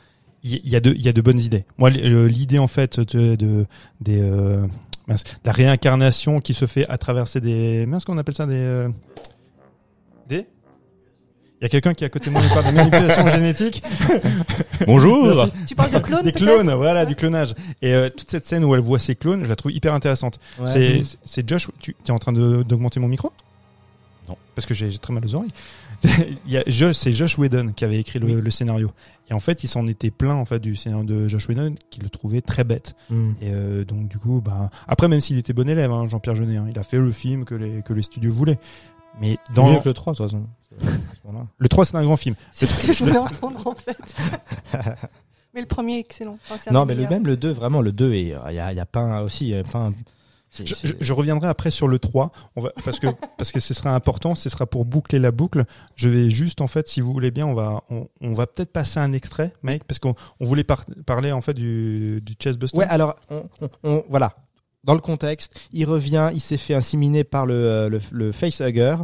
il y, a de, il y a de bonnes idées. Moi, l'idée, en fait, de, de, des, euh, mince, la réincarnation qui se fait à traverser des, mince, qu'on appelle ça, des, euh, des, il y a quelqu'un qui est à côté de moi qui parle de manipulation génétique.
Bonjour.
Merci.
Tu parles de clones
Des clones, voilà, du clonage. Et euh, toute cette scène où elle voit ses clones, je la trouve hyper intéressante.
Ouais.
C'est, c'est- c'est Josh. Tu es en train de, d'augmenter mon micro?
Non.
Parce que j'ai, très mal aux oreilles. Il y a Josh, c'est Josh Whedon qui avait écrit le, le scénario. Et en fait, il s'en était plein en fait du scénario de Josh Whedon, qu'il le trouvait très bête.
Hmm.
Et euh, donc du coup, bah après, même s'il était bon élève, hein, Jean-Pierre Jeunet, hein, il a fait le film que les que les studios voulaient. Mais
Dans mieux que le 3, de toute façon.
Le 3, c'est un grand film.
C'est ce que je voulais entendre en fait. mais le premier est excellent. Enfin,
Non, mais le même, le 2, vraiment, le 2, il y a, il y a pas un, aussi, il y a pas un,
Je, je- je reviendrai après sur le 3, on va, parce que, parce que ce sera important, ce sera pour boucler la boucle. Je vais juste, en fait, si vous voulez bien, on va, on, on va peut-être passer un extrait, mec, parce qu'on on voulait par- parler, en fait, du, du Chessbuster.
Ouais, alors, on, on- on- voilà. Dans le contexte, il revient, il s'est fait inséminer par le, euh, le, le facehugger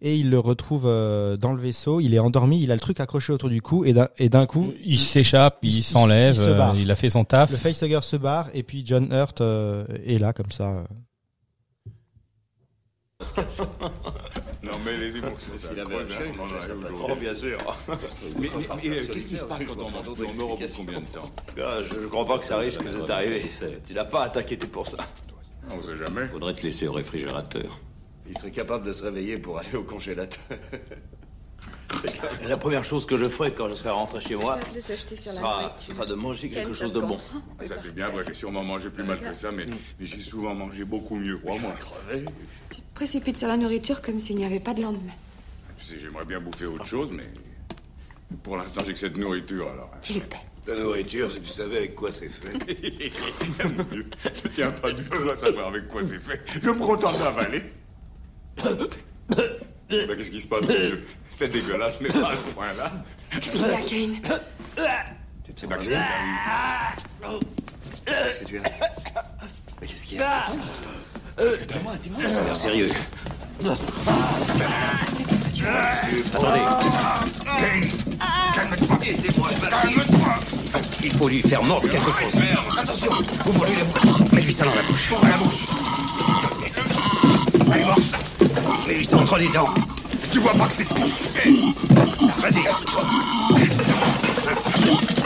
et il le retrouve euh, dans le vaisseau. Il est endormi, il a le truc accroché autour du cou et d'un et d'un coup,
Il s'échappe,
Il-
il s'enlève,
il
euh, il a fait son taf.
le facehugger se barre et puis John Hurt est là comme ça.
Non mais les émotions, c'est la même Oh bien sûr. mais mais- mais, euh, qu'est-ce qui se passe quand on mange en Europe combien de temps
Ah, je ne crois pas que ça risque de t'arriver. c'est- Tu n'as pas à t'inquiéter pour ça.
On sait jamais.
Faudrait te laisser au réfrigérateur.
Il serait capable de se réveiller pour aller au congélateur.
La première chose que je ferai quand je serai rentré chez moi sera, sera de manger quelque chose de bon.
Ça c'est bien vrai, j'ai sûrement mangé plus mal que ça, mais, mais j'ai souvent mangé beaucoup mieux, crois-moi.
Tu te précipites sur la nourriture comme s'il n'y avait pas de lendemain.
Tu sais, j'aimerais bien bouffer autre chose, mais pour l'instant j'ai que cette nourriture alors.
Paix.
La nourriture, si tu savais avec quoi c'est fait. je tiens pas du tout à savoir avec quoi c'est fait. Je me contente d'avaler. Ben, Qu'est-ce qui se passe mon vieux C'est dégueulasse, mais pas à ce point-là.
Qu'est-ce qu'il y a, Kane
Tu ne sais pas que ça t'arrive. Qu'est-ce que tu as Mais qu'est-ce qu'il y a Dis-moi, dis-moi.
Ça a l'air sérieux.
Attendez. Calme-toi. Aidez-moi. Calme-toi.
faut, il faut lui faire mordre quelque chose. Attention, ouvre-lui la bouche. Mets-lui ça dans la bouche. Ouvre la bouche. Allez, mors ça. Mets-lui ça entre les dents. Tu vois pas que c'est ce que Vas-y. Attention,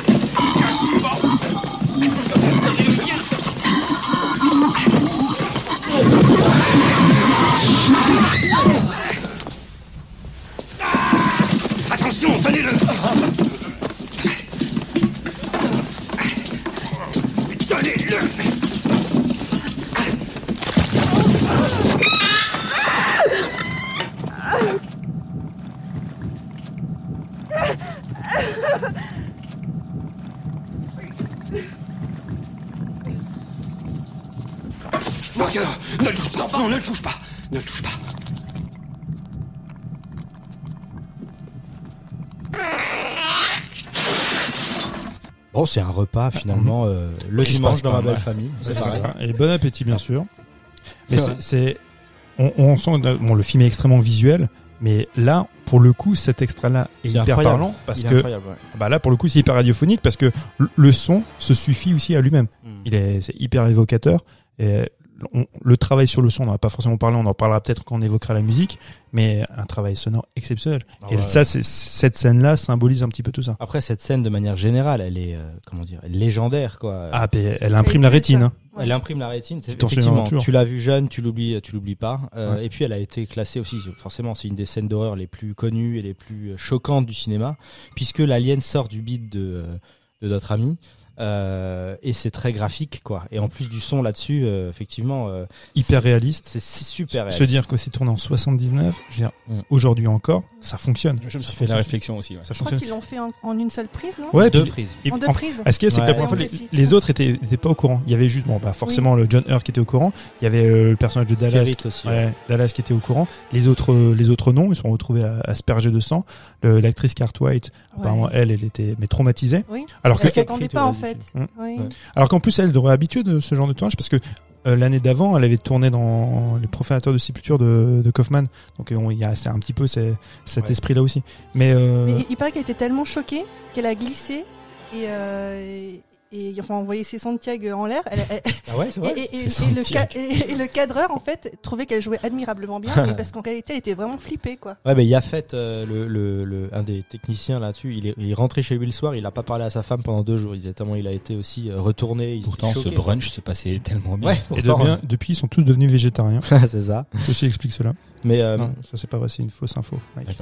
c'est un repas finalement euh, le
Qui
dimanche dans ma belle famille.
C'est ça. Et bon appétit, bien sûr. Mais C'est on, on sent, bon, le film est extrêmement visuel, mais là, pour le coup, cet extrait-là est,
C'est
hyper
incroyable.
parlant parce
Il est
que,
ouais.
bah là, pour le coup, c'est hyper radiophonique parce que le- le son se suffit aussi à lui-même.
Mm.
Il est, c'est hyper évocateur. Et on- le travail sur le son, on n'en a pas forcément parlé, on en parlera peut-être quand on évoquera la musique, mais un travail sonore exceptionnel.
Ah
et ça, c'est, cette scène-là symbolise un petit peu tout ça.
Après cette scène de manière générale, elle est euh, comment dire, légendaire quoi.
Ah, puis elle imprime la rétine. hein.
Elle imprime la rétine. Effectivement, tu l'as vu jeune, tu l'oublies, tu l'oublies pas. Euh,
Ouais.
Et puis elle a été classée aussi. Forcément, c'est une des scènes d'horreur les plus connues et les plus euh, choquantes du cinéma, puisque l'alien sort du bide de euh, de notre ami. Euh, et c'est très graphique quoi. Et en plus du son là-dessus, euh, effectivement, euh,
Hyper réaliste.
c'est c'est super
Se
réaliste.
dire que c'est tourné en 79, je veux dire,
Mm.
aujourd'hui encore, ça fonctionne.
Je me suis fait la réflexion aussi. ouais.
Ça
Je crois
fonctionne.
qu'ils l'ont fait en, en une seule prise, non?
Ouais,
Deux
puis-
prises.
et
En deux
en-
prises.
Est-ce que c'est que la
Ouais.
première fois, les, autres étaient, étaient pas au courant. Il y avait juste, bon, bah, forcément, le John Hurt qui était au courant. Il y avait euh, le personnage de Dallas.
Skerritt aussi. ouais.
Ouais, Dallas qui était au courant. Les autres, euh, les autres non, ils se sont retrouvés à- aspergés de sang. L'actrice Cartwright, apparemment,
Ouais.
elle, elle était mais traumatisée.
Oui.
Alors que,
Elle s'y attendait pas en
Écrit,
fait.
Mm.
Oui.
Ouais.
alors qu'en plus, elle devrait habituée de ce genre de tournage parce que euh, l'année d'avant, elle avait tourné dans Les Profanateurs de Sépulture de, de Kaufman. Donc, on- il y a c'est un petit peu cet
Ouais.
esprit-là aussi. Mais, euh,
Mais il- il paraît qu'elle était tellement choquée qu'elle a glissé et, euh, et, enfin envoyé ses Santiago en l'air. Elle- elle-
Ah ouais, c'est vrai.
et, et- et-
C'est
et le
Santiago.
ca- et- et le cadreur en fait trouvait qu'elle jouait admirablement bien et parce qu'en réalité elle était vraiment flippée quoi.
Ouais, mais Yafet, euh, le, le, le, un des techniciens là-dessus, il est, il est rentré chez lui le soir, il a pas parlé à sa femme pendant deux jours. Il disait tellement il a été aussi euh, retourné. il
Pourtant, ce brunch se passait tellement bien.
Ouais,
et
pourtant,
bien- depuis, ils sont tous devenus végétariens.
c'est ça.
Ceci explique cela.
Mais euh,
non, ça c'est pas vrai, c'est une fausse info.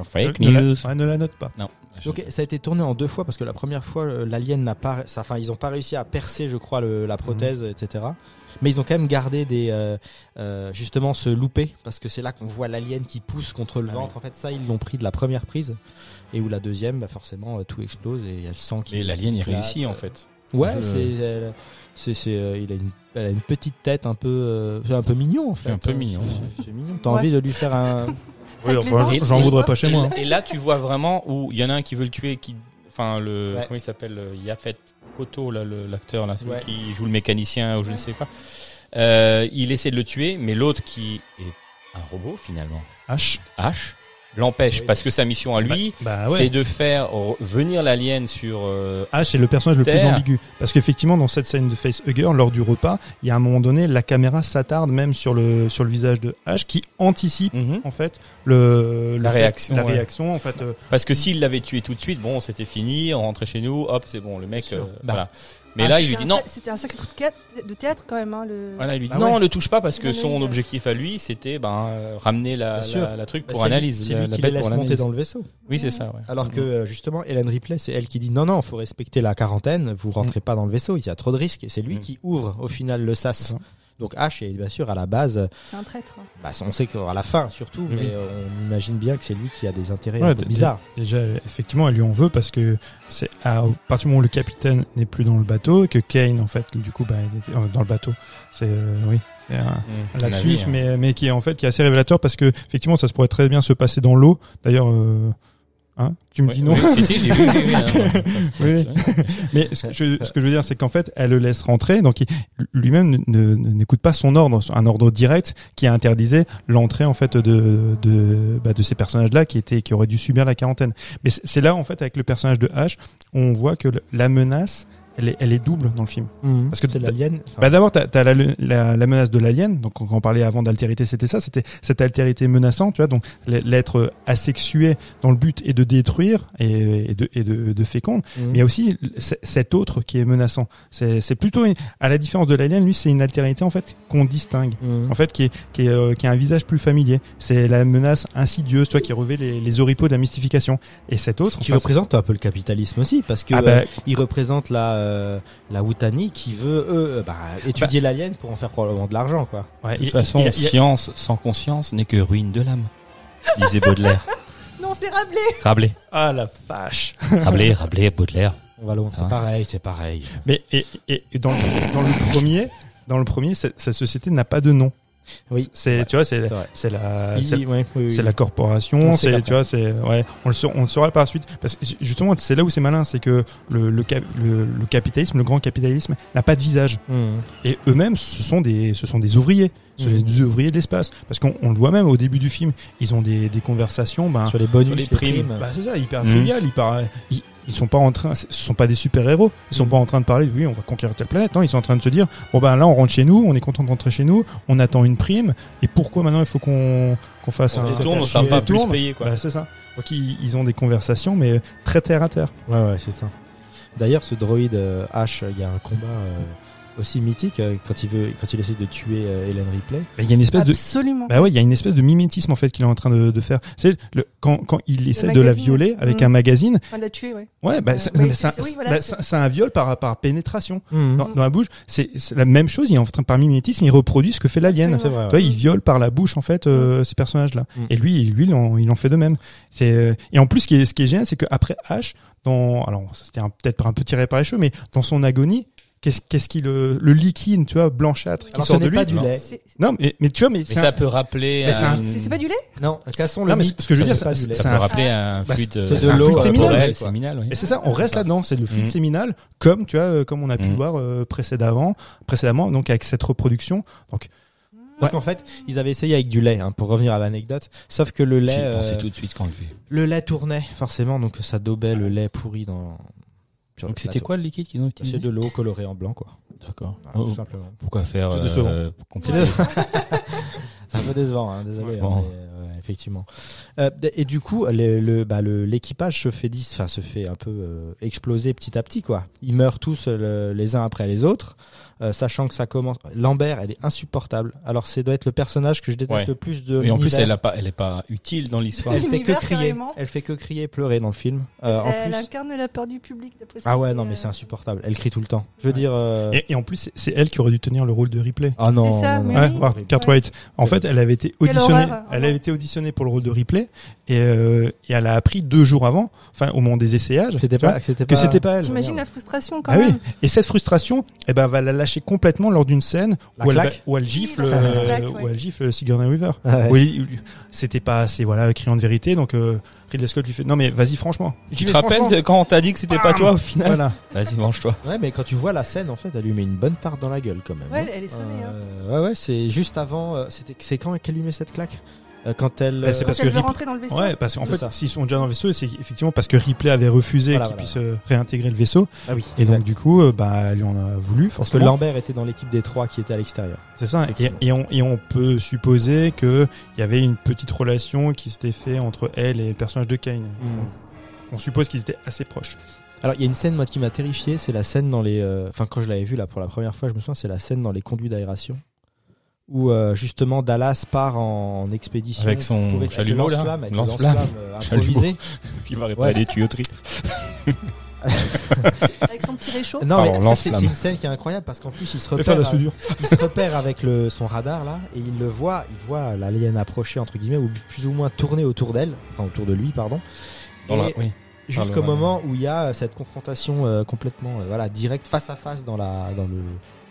Fake
Ne la-
news.
ouais, ne la note pas.
Non.
donc ça a été tourné en deux fois parce que la première fois euh, l'alien n'a pas, enfin ils ont pas réussi à percer, je crois, le, la prothèse, etc. Mais ils ont quand même gardé des, euh, euh, justement, ce loupé parce que c'est là qu'on voit l'alien qui pousse contre le
Ah
ventre. En fait, ça ils l'ont pris de la première prise et où la deuxième, bah, forcément, euh, tout explose et il y a le sang qui.
Mais l'alien il réussit en fait.
Ouais,
Je-
c'est, elle- c'est, c'est, euh, il a une, elle a une petite tête un peu, euh, c'est un peu mignon en fait.
un peu
Euh,
mignon.
C'est, c'est mignon. T'as
Ouais.
envie de lui faire un.
Oui, enfin, j'en voudrais pas chez moi. hein.
Et là, tu vois vraiment où il y en a un qui veut le tuer, qui, enfin le,
Ouais.
comment il s'appelle, Yafet Koto, l'acteur là,
Ouais.
qui joue le mécanicien ou je ne sais pas. Euh, il essaie de le tuer, mais l'autre qui est un robot finalement,
H.
H, l'empêche parce que sa mission à lui,
Bah ouais.
c'est de faire re- venir l'alien sur. euh,
H c'est le personnage le plus ambigu parce qu'effectivement dans cette scène de Facehugger lors du repas il y a un moment donné la caméra s'attarde même sur le sur le visage de H qui anticipe
mhm.
en fait le, le
La
fait-
réaction,
la
ouais.
réaction en fait euh,
Parce que s'il l'avait tué tout de suite, bon, c'était fini, on rentrait chez nous, hop, c'est bon, le mec, euh,
Bah.
voilà. Mais
Ah,
là, il
c'était
lui
un
dit non.
C'était un sacré coup de théâtre, quand même hein, le.
Voilà, il lui dit
Ah
non,
ouais.
ne touche pas parce que son objectif à lui, c'était ben euh, ramener la, la, la truc
Bah,
pour
c'est lui-
analyse.
C'est
la-
lui
la
qui les laisse monter dans le vaisseau.
Oui, c'est ça. Ouais.
Alors que euh, justement, Hélène Ripley, c'est elle qui dit non, non, faut respecter la quarantaine, vous rentrez pas dans le vaisseau, il y a trop de risques. Et c'est lui
Mm.
qui ouvre au final le sas. Donc H est bien sûr à la base,
C'est un traître.
bah, on sait qu'à la fin surtout,
Oui.
mais euh, on imagine bien que c'est lui qui a des intérêts
Ouais,
un peu
d-
bizarres.
déjà effectivement elle lui en veut parce que c'est à au partir du moment où le capitaine n'est plus dans le bateau et que Kane en fait du coup bah il était euh, dans le bateau c'est euh, oui c'est un,
Mmh,
un
un
lapsus,
navire.
mais mais qui est en fait qui est assez révélateur parce que effectivement ça se pourrait très bien se passer dans l'eau d'ailleurs euh, hein tu me
Ouais,
dis non
oui, si, si, j'ai vu, j'ai vu. hein.
Oui. mais ce que, je, ce que je veux dire c'est qu'en fait elle le laisse rentrer donc lui-même n'écoute pas son ordre un ordre direct qui interdisait l'entrée en fait de de bah, de ces personnages là qui étaient qui auraient dû subir la quarantaine mais c'est là en fait avec le personnage de H on voit que la menace elle est, elle est double dans le film.
Mhm.
Parce que
c'est
t'as-
l'alien. enfin,
Bah d'abord, t'as as la, la, la menace de l'alien. Donc quand on parlait avant d'altérité, c'était ça. C'était cette altérité menaçante, tu vois. Donc l'être asexué dans le but est de détruire et, et de, et de, de fécondre.
mhm.
Mais il y a aussi cet autre qui est menaçant. C'est c'est plutôt, une- à la différence de l'alien, lui, c'est une altérité en fait qu'on distingue.
Mhm.
En fait, qui est qui est euh, qui a un visage plus familier. C'est la menace insidieuse, toi, qui revêt les, les oripeaux de la mystification. Et cet autre,
qui
enfin,
représente un peu le capitalisme aussi parce que
Ah bah,
euh, il représente la euh, la Wutani qui veut eux euh, bah, étudier l'alien pour en faire probablement de l'argent quoi.
ouais,
De toute façon, science sans conscience n'est que ruine de l'âme, disait Baudelaire.
Non, c'est Rabelais.
Rabelais,
ah la vache.
Rabelais, Rabelais, Baudelaire.
On va le- c'est pareil, c'est pareil.
Mais et, et, et dans, le- dans le premier, dans le premier, cette, cette société n'a pas de nom.
Oui.
C'est tu vois, c'est
C'est
la c'est
ouais, oui, oui.
c'est la corporation, c'est tu vois, c'est ouais, on le saura, on le saura par la suite parce que justement c'est là où c'est malin, c'est que le le, cap- le le capitalisme, le grand capitalisme n'a pas de visage
Mhm.
et eux-mêmes ce sont des ce sont des ouvriers, ce sont
Mhm.
des ouvriers de l'espace parce qu'on on le voit même au début du film, ils ont des des conversations ben
sur les bonus,
Sur les primes.
bah c'est ça, hyper
Mhm.
trivial, hyper ils, sont pas en train ce sont pas des super-héros, ils sont
Mhm.
pas en train de parler oui, on va conquérir telle planète, non, ils sont en train de se dire bon ben là on rentre chez nous, on est content de rentrer chez nous, on attend une prime et pourquoi maintenant il faut qu'on qu'on fasse
On
un
détourne, on pas plus payé, quoi.
Bah, c'est ça. Donc ils, ils ont des conversations mais très terre à terre.
Ouais ouais, c'est ça. D'ailleurs, ce droïde euh, H, il y a un combat euh, aussi mythique euh, quand il veut quand il essaie de tuer euh, Helen Ripley.
Il y a une espèce de
Absolument.
bah ouais, il y a une espèce de mimétisme en fait qu'il est en train de, de faire. C'est le quand quand il essaie de la
magazine.
violer avec
Mhm.
un magazine.
On l'a tué, ouais.
Ouais, bah
Euh,
c'est
oui, voilà,
bah, un viol par par pénétration.
Mhm.
dans, dans la bouche. C'est c'est la même chose. Il est en train par mimétisme, il reproduit ce que fait l'alien.
Absolument.
C'est vrai.
Toi,
ouais.
il viole par la bouche en fait euh, ces personnages-là.
Mm.
Et lui, lui, il en, il en fait de même. C'est euh, et en plus, ce qui est, ce qui est génial, c'est qu'après H, dans alors c'était un- peut-être un peu tiré par les cheveux, mais dans son agonie, qu'est-ce qu'est-ce qui le, le liquide, tu vois, blanchâtre qui
Alors, ce
sort de
n'est
lui.
pas du lait.
C'est
Non, mais mais tu vois, mais,
Mais
c'est
ça
un-
peut rappeler
Mais c'est un-
un-
c'est- c'est pas du lait
Non, cassons le
Non, mais
mythe.
ce que je veux
ça
dire,
n'est pas
c'est-
du lait.
c'est
ça
un-
peut rappeler un
bah,
fluide
c'est
de
c'est un
l'eau,
fluide
euh,
séminal.
corporel,
corporel,
quoi.
séminal, oui.
Et c'est ça, on reste là-dedans, c'est le fluide
Mm.
Mhm.
séminal, comme tu vois, euh, comme on a pu
Mhm.
le voir euh, précédemment, précédemment, donc avec cette reproduction. Donc
Parce qu'en fait, ils avaient essayé avec du lait, hein, pour revenir à l'anecdote. Sauf que le lait,
J'y ai pensé
euh,
tout de suite quand je l'ai vu.
le lait tournait forcément, donc ça daubait le lait pourri dans. Sur
Donc c'était quoi le liquide qu'ils ont utilisé
C'est de l'eau colorée en blanc, quoi.
D'accord.
Voilà,
Oh,
tout simplement.
pourquoi faire
C'est décevant.
euh,
C'est un peu décevant, hein, désolé. Hein, mais, ouais, effectivement. Euh, et du coup, bah, l'équipage se fait, enfin, se fait un peu euh, exploser petit à petit, quoi. Ils meurent tous euh, le- les uns après les autres, euh, sachant que ça commence. Lambert, elle est insupportable. Alors, c'est doit être le personnage que je déteste
Ouais.
le plus de.
Et en plus, elle a pas, elle est pas utile dans l'histoire.
Elle fait que crier.
carrément.
Elle fait que crier et pleurer dans le film. Euh, en
Elle
plus.
incarne la peur du public, d'après
Ah ouais, non, mais
euh,
c'est insupportable. Elle crie tout le temps. Je veux
Ouais.
dire. euh,
et, et en plus, c'est- elle qui aurait dû tenir le rôle de Ripley.
Ah non.
C'est ça,
non, non,
mais
Ouais,
oui.
voir Kurt
Ouais.
White. En fait, elle avait été
Quelle
auditionnée.
horreur.
Elle avait été auditionnée pour le rôle de Ripley et, euh, et elle a appris deux jours avant, enfin au moment des essayages,
C'était
vois,
pas, c'était
que
pas.
c'était pas elle.
T'imagines la frustration quand
Ah oui.
même
Et cette frustration, eh ben, va la lâcher complètement lors d'une scène où elle, va- où elle gifle,
Oui,
euh,
claque,
où
ouais.
elle gifle Sigourney Weaver.
Ah ouais.
Oui, c'était pas assez, voilà, criant de vérité. Donc euh, Ridley Scott lui fait, non mais vas-y franchement.
Tu te rappelles quand on t'a dit que c'était pas toi au final
Voilà.
Vas-y, venge-toi.
Ouais, mais quand tu vois la scène, en fait, elle lui met une bonne tarte dans la gueule quand même.
Ouais,
hein.
elle- est sonnée, hein.
Euh, ouais, ouais, c'est juste avant. euh, C'était, c'est quand qu'elle lui met cette claque? Euh, Quand elle.
Bah, c'est
euh,
parce
elle
que
veut
Rip-
rentrer dans le vaisseau
Ouais, parce qu'en fait, s'ils sont déjà dans le vaisseau, c'est effectivement parce que Ripley avait refusé
Voilà,
qu'il
voilà.
puisse euh, réintégrer le vaisseau.
Ah oui.
Et
exact.
donc du coup, euh, bah, elle lui en a voulu.
Parce que
Forcément.
Lambert était dans l'équipe des trois qui étaient à l'extérieur.
C'est ça. Et, et on, et on peut supposer que il y avait une petite relation qui s'était fait entre elle et le personnage de Kane. On suppose qu'ils étaient assez proches.
Alors, il y a une scène moi qui m'a terrifié, c'est la scène dans les. euh, Enfin, quand je l'avais vu là pour la première fois, je me souviens, c'est la scène dans les conduits d'aération où euh, justement Dallas part en expédition
Avec son
pour-
chalumeau, là.
avec
lance-flamme,
euh,
Chalumeau.
improvisé.
Qui va
réparer
des tuyauteries.
avec son petit réchaud.
Non,
Pardon,
mais c'est une scène qui est incroyable parce qu'en plus il se
la
repère,
soudure.
il se repère avec le, son radar là et il le voit, il voit l'alien approcher entre guillemets ou plus ou moins tourner autour d'elle, enfin autour de lui pardon.
Dans
Et
la- oui.
jusqu'au moment où il y a cette confrontation euh, complètement euh, voilà directe face à face dans la dans le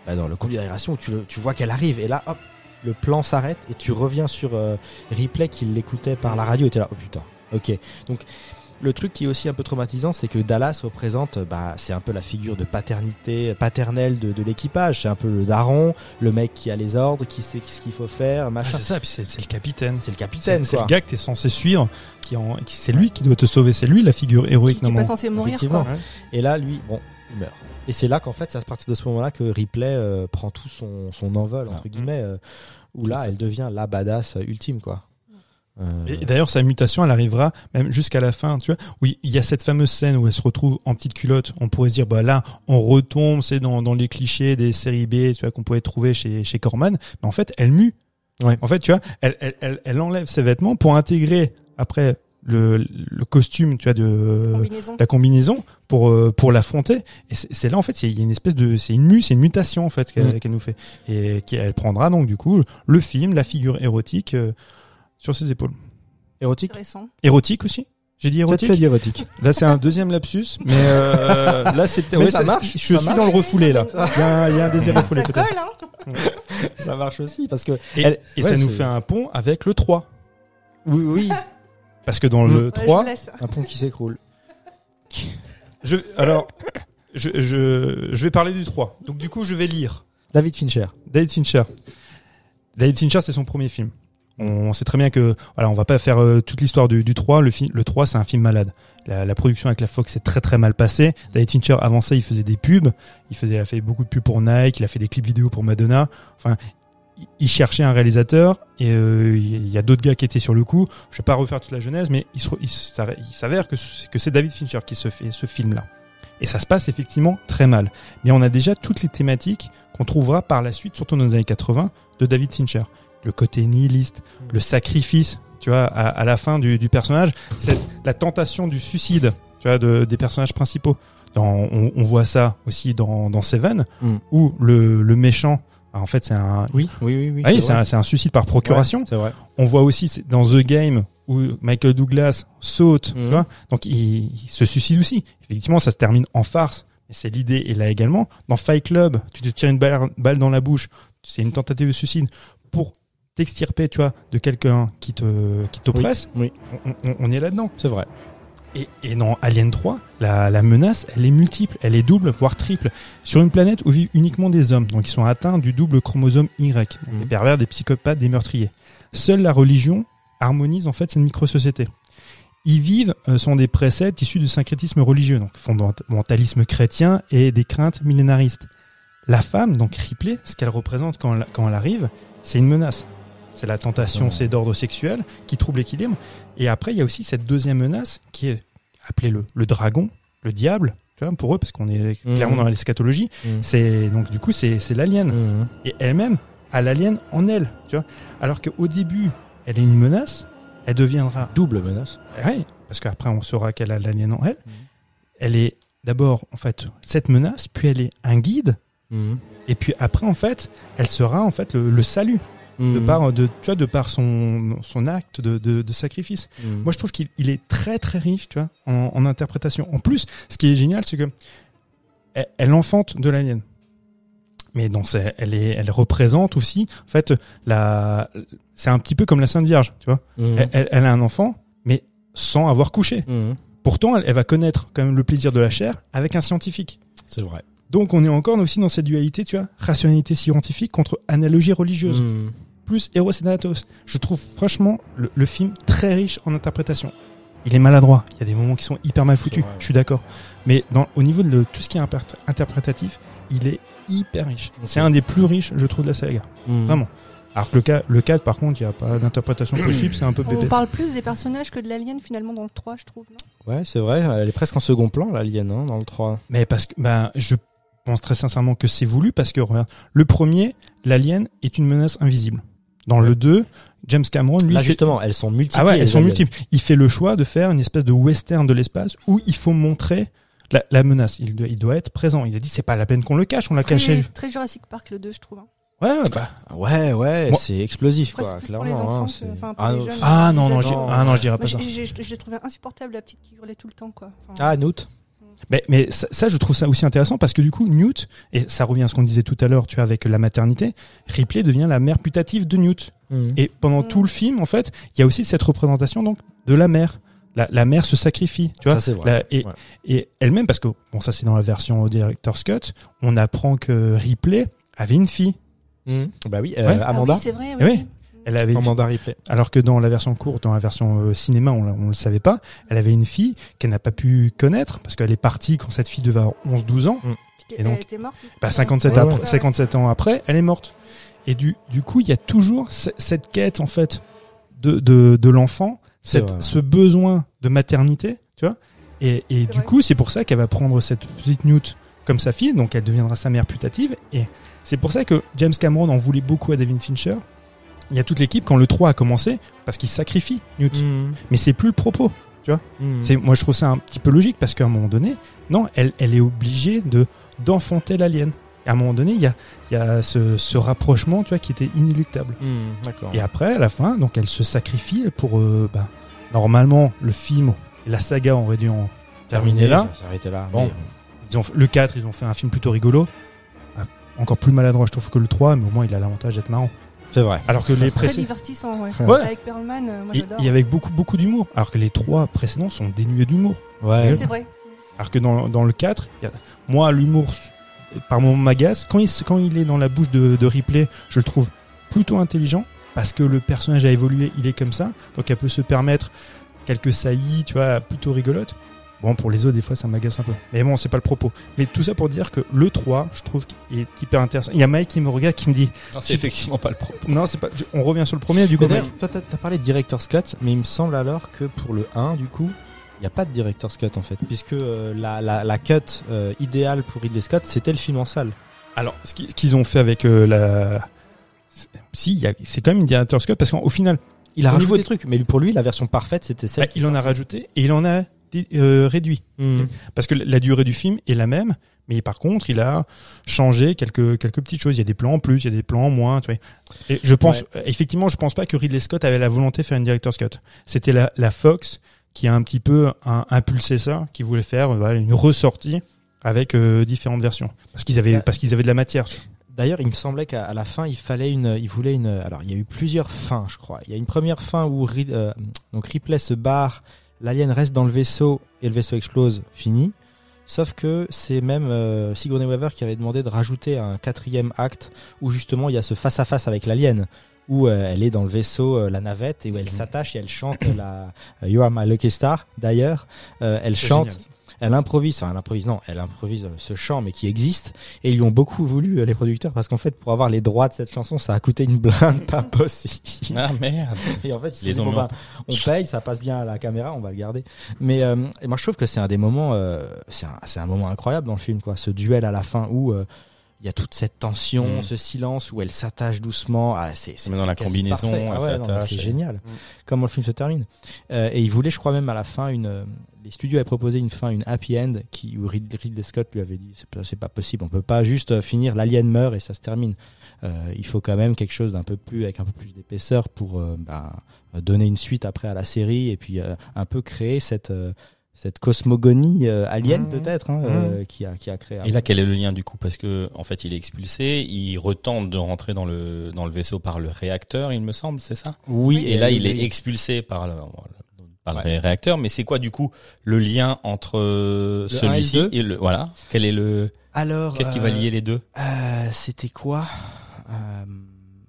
bah, dans le conduit d'aération où tu, le- tu vois qu'elle arrive et là hop le plan s'arrête et tu reviens sur euh, Ripley qui l'écoutait par la radio et t'es là oh putain ok donc le truc qui est aussi un peu traumatisant, c'est que Dallas représente, bah, c'est un peu la figure de paternité paternelle de, de l'équipage. C'est un peu le daron, le mec qui a les ordres, qui sait ce qu'il faut faire,
Ah,
machin.
c'est ça. Puis c'est c'est le capitaine.
c'est le capitaine,
c'est le gars que t'es censé suivre. Qui en, qui- c'est lui qui doit te sauver. C'est lui la figure héroïque
qui n'est pas
normalement.
censé mourir
Effectivement.
quoi.
Et là, lui, bon, meurt. Et c'est là qu'en fait, c'est à partir de ce moment-là que Ripley euh, prend tout son, son envol, entre
Ah.
guillemets, euh, où là, elle devient la badass ultime, quoi. Euh,
Et d'ailleurs, sa mutation, elle arrivera même jusqu'à la fin, tu vois. Oui, il y a cette fameuse scène où elle se retrouve en petite culotte. On pourrait se dire, bah là, on retombe, c'est dans, dans les clichés des séries B, tu vois, qu'on pouvait trouver chez, chez Corman. Mais en fait, elle mue.
Ouais.
En fait, tu vois, elle, elle, elle, elle enlève ses vêtements pour intégrer après le, le costume, tu vois, de
Combinaison.
la combinaison pour euh, pour l'affronter. Et c'est là en fait, il y a une espèce de, c'est une mue, c'est une mutation en fait qu'elle
Mm.
nous fait et qu'elle prendra donc du coup le film, la figure érotique euh, sur ses épaules.
érotique.
Érotique aussi? J'ai dit
Peut-être
érotique?
dit érotique.
Là, c'est un deuxième lapsus, mais euh, là, c'est
Mais
ouais,
ça marche,
Je
ça
suis
marche.
dans le refoulé là. Il y a, un- il y a un deuxième refoulé
Ça
peut-être.
colle, hein
ça marche aussi, parce que.
Et,
Elle-
et
ouais,
ça nous fait un pont avec le 3.
Oui, oui,
Parce que dans le
Ouais,
3,
je laisse.
un pont qui s'écroule.
je, alors, je, je, je vais parler du 3. Donc du coup, je vais lire.
David Fincher.
David Fincher. David Fincher, c'est son premier film. On sait très bien que voilà, on va pas faire euh, toute l'histoire du, du 3. Le, film le 3, c'est un film malade. La, la production avec la Fox s'est très très mal passée. David Fincher, avant ça, il faisait des pubs. Il, faisait, il a fait beaucoup de pubs pour Nike. Il a fait des clips vidéo pour Madonna. Enfin, il- il cherchait un réalisateur et euh, il y a d'autres gars qui étaient sur le coup. Je vais pas refaire toute la genèse, mais il, s'avère que c'est que c'est David Fincher qui se fait ce film-là. Et ça se passe effectivement très mal. Mais on a déjà toutes les thématiques qu'on trouvera par la suite, surtout dans les années 80, de David Fincher. Le côté nihiliste, le sacrifice, tu vois, à, à la fin du, du personnage, c'est la tentation du suicide, tu vois, de, des personnages principaux. Dans, on, on voit ça aussi dans, dans Seven,
Mm.
où le, le méchant, en fait, c'est un,
Oui, oui, oui. oui
ah oui, c'est un, suicide par procuration.
Ouais, c'est vrai.
On voit aussi c'est dans The Game où Michael Douglas saute,
Mhm.
tu vois. Donc il, il se suicide aussi. Effectivement, ça se termine en farce. C'est l'idée est là également. Dans Fight Club, tu te tires une balle, balle dans la bouche. C'est une tentative de suicide pour t'extirper, tu vois, de quelqu'un qui te qui t'oppresse.
Oui,
On, on- on est là-dedans.
c'est vrai.
Et, et dans Alien 3, la, la menace, elle est multiple, elle est double, voire triple. Sur une planète où vivent uniquement des hommes, donc ils sont atteints du double chromosome Y, donc
Mhm.
des pervers, des psychopathes, des meurtriers. Seule la religion harmonise en fait cette micro-société. Ils vivent euh, sont des préceptes issus du syncrétisme religieux, donc fondamentalisme chrétien et des craintes millénaristes. La femme, donc Ripley, ce qu'elle représente quand elle, quand elle arrive, c'est une menace. C'est la tentation, c'est d'ordre sexuel qui trouble l'équilibre. Et après, il y a aussi cette deuxième menace qui est appelée le, le dragon, le diable, tu vois, pour eux, parce qu'on est clairement
Mhm.
dans l'eschatologie.
Mhm.
C'est donc du coup, c'est l'alien.
Mhm.
Et elle-même a l'alien en elle, tu vois. Alors qu'au début, elle est une menace, elle deviendra
Double menace.
Ouais, parce qu'après on saura qu'elle a l'alien en elle.
Mhm.
Elle est d'abord en fait cette menace, puis elle est un guide, et puis après en fait, elle sera en fait le, le salut de
Mhm.
par de tu vois de par son son acte de, de, de sacrifice.
Mhm.
Moi je trouve qu'il il est très très riche, tu vois, en, en interprétation. En plus, ce qui est génial, c'est que elle, elle enfante de l'alien. Mais donc c'est- elle est elle représente aussi en fait la c'est un petit peu comme la Sainte Vierge, tu vois.
Mhm.
Elle, elle- elle a un enfant mais sans avoir couché. Pourtant, elle, va connaître quand même le plaisir de la chair avec un scientifique.
C'est vrai.
Donc on est encore aussi dans cette dualité, tu vois, rationalité scientifique contre analogie religieuse. Plus Eros et Thanatos. Je trouve franchement le, le film très riche en interprétation. Il est maladroit, il y a des moments qui sont hyper mal foutus,
vrai.
je suis d'accord. Mais dans, au niveau de le- tout ce qui est interprétatif, il est hyper riche. C'est un des plus riches, je trouve, de la saga.
Mhm.
Vraiment. Alors que le, cas, le 4, par contre, il n'y a pas d'interprétation possible, c'est un peu
On
bébé.
parle plus des personnages que de l'alien finalement dans le 3, je trouve. Non?
Ouais, c'est vrai. Elle est presque en second plan, l'alien, hein, dans le 3.
Mais parce que ben je pense très sincèrement que c'est voulu parce que regarde, le premier, l'alien est une menace invisible. Dans le 2, James Cameron lui
Là,
fait-
justement, elles sont multiples.
Ah ouais, elles
les
sont
aliens.
multiples. Il fait le choix de faire une espèce de western de l'espace où il faut montrer la, la menace. Il doit, il doit être présent. Il a dit c'est pas la peine qu'on le cache, on l'a
très,
caché.
très Jurassic Park le 2, je trouve. hein.
Ouais, ouais, bah.
Ouais, ouais,
Moi-
c'est explosif, quoi, clairement. hein,
que-
ah,
les
non.
jeunes.
Ah non non, ah non, je dirais pas
Moi,
ça.
J'ai trouvé insupportable la petite qui hurlait tout le temps, quoi. Enfin,
Ah, Noot.
Mais, mais ça, ça, je trouve ça aussi intéressant parce que du coup, Newt, et ça revient à ce qu'on disait tout à l'heure, tu vois, avec la maternité, Ripley devient la mère putative de Newt.
Mhm.
Et pendant
Mm.
tout le film, en fait, il y a aussi cette représentation donc de la mère. La, la mère se sacrifie, tu vois.
Ça, c'est vrai.
La- et
Ouais.
et elle-même, parce que bon, ça c'est dans la version au director's cut, on apprend que Ripley avait une fille.
Mhm. Bah oui, euh,
Ouais.
Ah
Amanda.
oui, c'est vrai.
Eh
oui.
oui. Elle avait
En
une-
mandat replay.
alors que dans la version courte, dans la version euh, cinéma, on, on le savait pas. Elle avait une fille qu'elle n'a pas pu connaître parce qu'elle est partie quand cette fille devait avoir 11-12 ans.
Puis
Et donc,
elle était morte.
Bah, 57,
Ouais,
après-
ouais.
57 ans après, elle est morte. Et du, du coup, il y a toujours ce- cette quête, en fait, de, de, de l'enfant, ce besoin de maternité, tu vois. Et, et du
vrai.
coup, c'est pour ça qu'elle va prendre cette petite Newt comme sa fille, donc elle deviendra sa mère putative. Et c'est pour ça que James Cameron en voulait beaucoup à David Fincher. Il y a toute l'équipe, quand le 3 a commencé, parce qu'il sacrifie Newt.
Mmh.
Mais c'est plus le propos.
Mmh.
C'est, moi, je trouve ça un petit peu logique parce qu'à un moment donné, non, elle, elle est obligée de d'enfanter l'alien. À un moment donné, il y a, il y a ce, ce rapprochement, tu vois, qui était inéluctable.
Mmh, D'accord.
Et après, à la fin, donc, elle se sacrifie pour, euh, bah, normalement, le film, et la saga aurait dû en terminer là. Bon.
mais-
Ils ont, le 4, ils ont fait un film plutôt rigolo. Ah, Encore plus maladroit, je trouve, que le 3, mais au moins, il a l'avantage d'être marrant.
C'est vrai.
Alors que les
Très
précédents.
divertissant, ouais.
Ouais.
Avec Perlman, euh, moi
Il
j'adore.
il y avait beaucoup, beaucoup d'humour. Alors que les trois précédents sont dénués d'humour.
Ouais.
C'est vrai.
Alors que dans, dans le 4, il y a- moi, l'humour, par moments m'agace. Quand il, quand il est dans la bouche de, de Ripley, je le trouve plutôt intelligent parce que le personnage a évolué, il est comme ça. Donc elle peut se permettre quelques saillies, tu vois, plutôt rigolotes. Bon, pour les autres, des fois, ça m'agace un peu. Mais bon, c'est pas le propos. Mais tout ça pour dire que le 3, je trouve qu'il est hyper intéressant. Il y a Mike qui me regarde, qui me dit,
Non, c'est effectivement pas le propos.
non, c'est pas, on revient sur le premier, du coup.
Mais d'ailleurs, toi, t'as parlé de Director's Cut, mais il me semble alors que pour le 1, du coup, il n'y a pas de Director's Cut en fait, puisque euh, la, la, la cut euh, idéale pour Ridley Scott, c'était le film en salle.
Alors, ce qui- ce qu'ils ont fait avec euh, la, si, il y a- c'est quand même une director's cut parce qu'au final,
Il a
Au
rajouté
niveau
des trucs, mais pour lui, la version parfaite, c'était celle.
bah, il en a rajouté et il en a euh, réduit.
Hmm.
Parce que la durée du film est la même, mais par contre, il a changé quelques quelques petites choses. Il y a des plans en plus, il y a des plans en moins. Tu vois. Et je pense, effectivement, je pense pas que Ridley Scott avait la volonté de faire une director's cut. C'était la, la Fox qui a un petit peu un- impulsé ça, qui voulait faire euh, voilà, une ressortie avec euh, différentes versions, parce qu'ils avaient
Bah,
parce qu'ils avaient de la matière.
D'ailleurs, il me semblait qu'à la fin, il fallait une, il voulait une. Alors, il y a eu plusieurs fins, je crois. Il y a une première fin où euh, donc Ripley se barre, l'alien reste dans le vaisseau et le vaisseau explose, fini. Sauf que c'est même euh, Sigourney Weaver qui avait demandé de rajouter un quatrième acte où justement il y a ce face à face avec l'alien où euh, elle est dans le vaisseau, euh, la navette, et où elle s'attache et elle chante la You Are My Lucky Star. D'ailleurs, elle chante,
génial.
Elle improvise, enfin elle improvise, non, elle improvise euh, ce chant, mais qui existe. Et ils lui ont beaucoup voulu, euh, les producteurs, parce qu'en fait, pour avoir les droits de cette chanson, ça a coûté une blinde pas possible.
Ah merde.
Et en fait, ils
Les
dit, bon,
mis en-
bah, on paye, ça passe bien à la caméra, on va le garder. Mais euh, et moi, je trouve que c'est un des moments, euh, c'est un, c'est un moment incroyable dans le film, quoi. Ce duel à la fin où euh, il y a toute cette tension,
Mm.
ce silence où elle s'attache doucement. Ah, c'est
dans la combinaison.
Ah ouais, c'est
et-
génial.
Mm.
Comment le film se termine. Euh, et il voulait, je crois même à la fin, une. les studios avaient proposé une fin, une happy end, qui où Rid- Ridley Scott lui avait dit c'est pas, possible, on peut pas juste euh, finir l'alien meurt et ça se termine. Euh, il faut quand même quelque chose d'un peu plus avec un peu plus d'épaisseur pour euh, bah, donner une suite après à la série et puis un peu créer cette cette cosmogonie euh, alien
Mhm.
peut-être hein, euh, qui a qui a créé.
Et là, quel est le lien du coup? Parce que en fait, il est expulsé, il retente de rentrer dans le dans le vaisseau par le réacteur, il me semble, c'est ça?
Oui
Et là, il est expulsé par le, par le réacteur. Mais c'est quoi du coup le lien entre euh,
et
celui-ci et le voilà Quel est le
Alors
Qu'est-ce qui va
euh,
lier les deux?
euh, C'était quoi? Euh,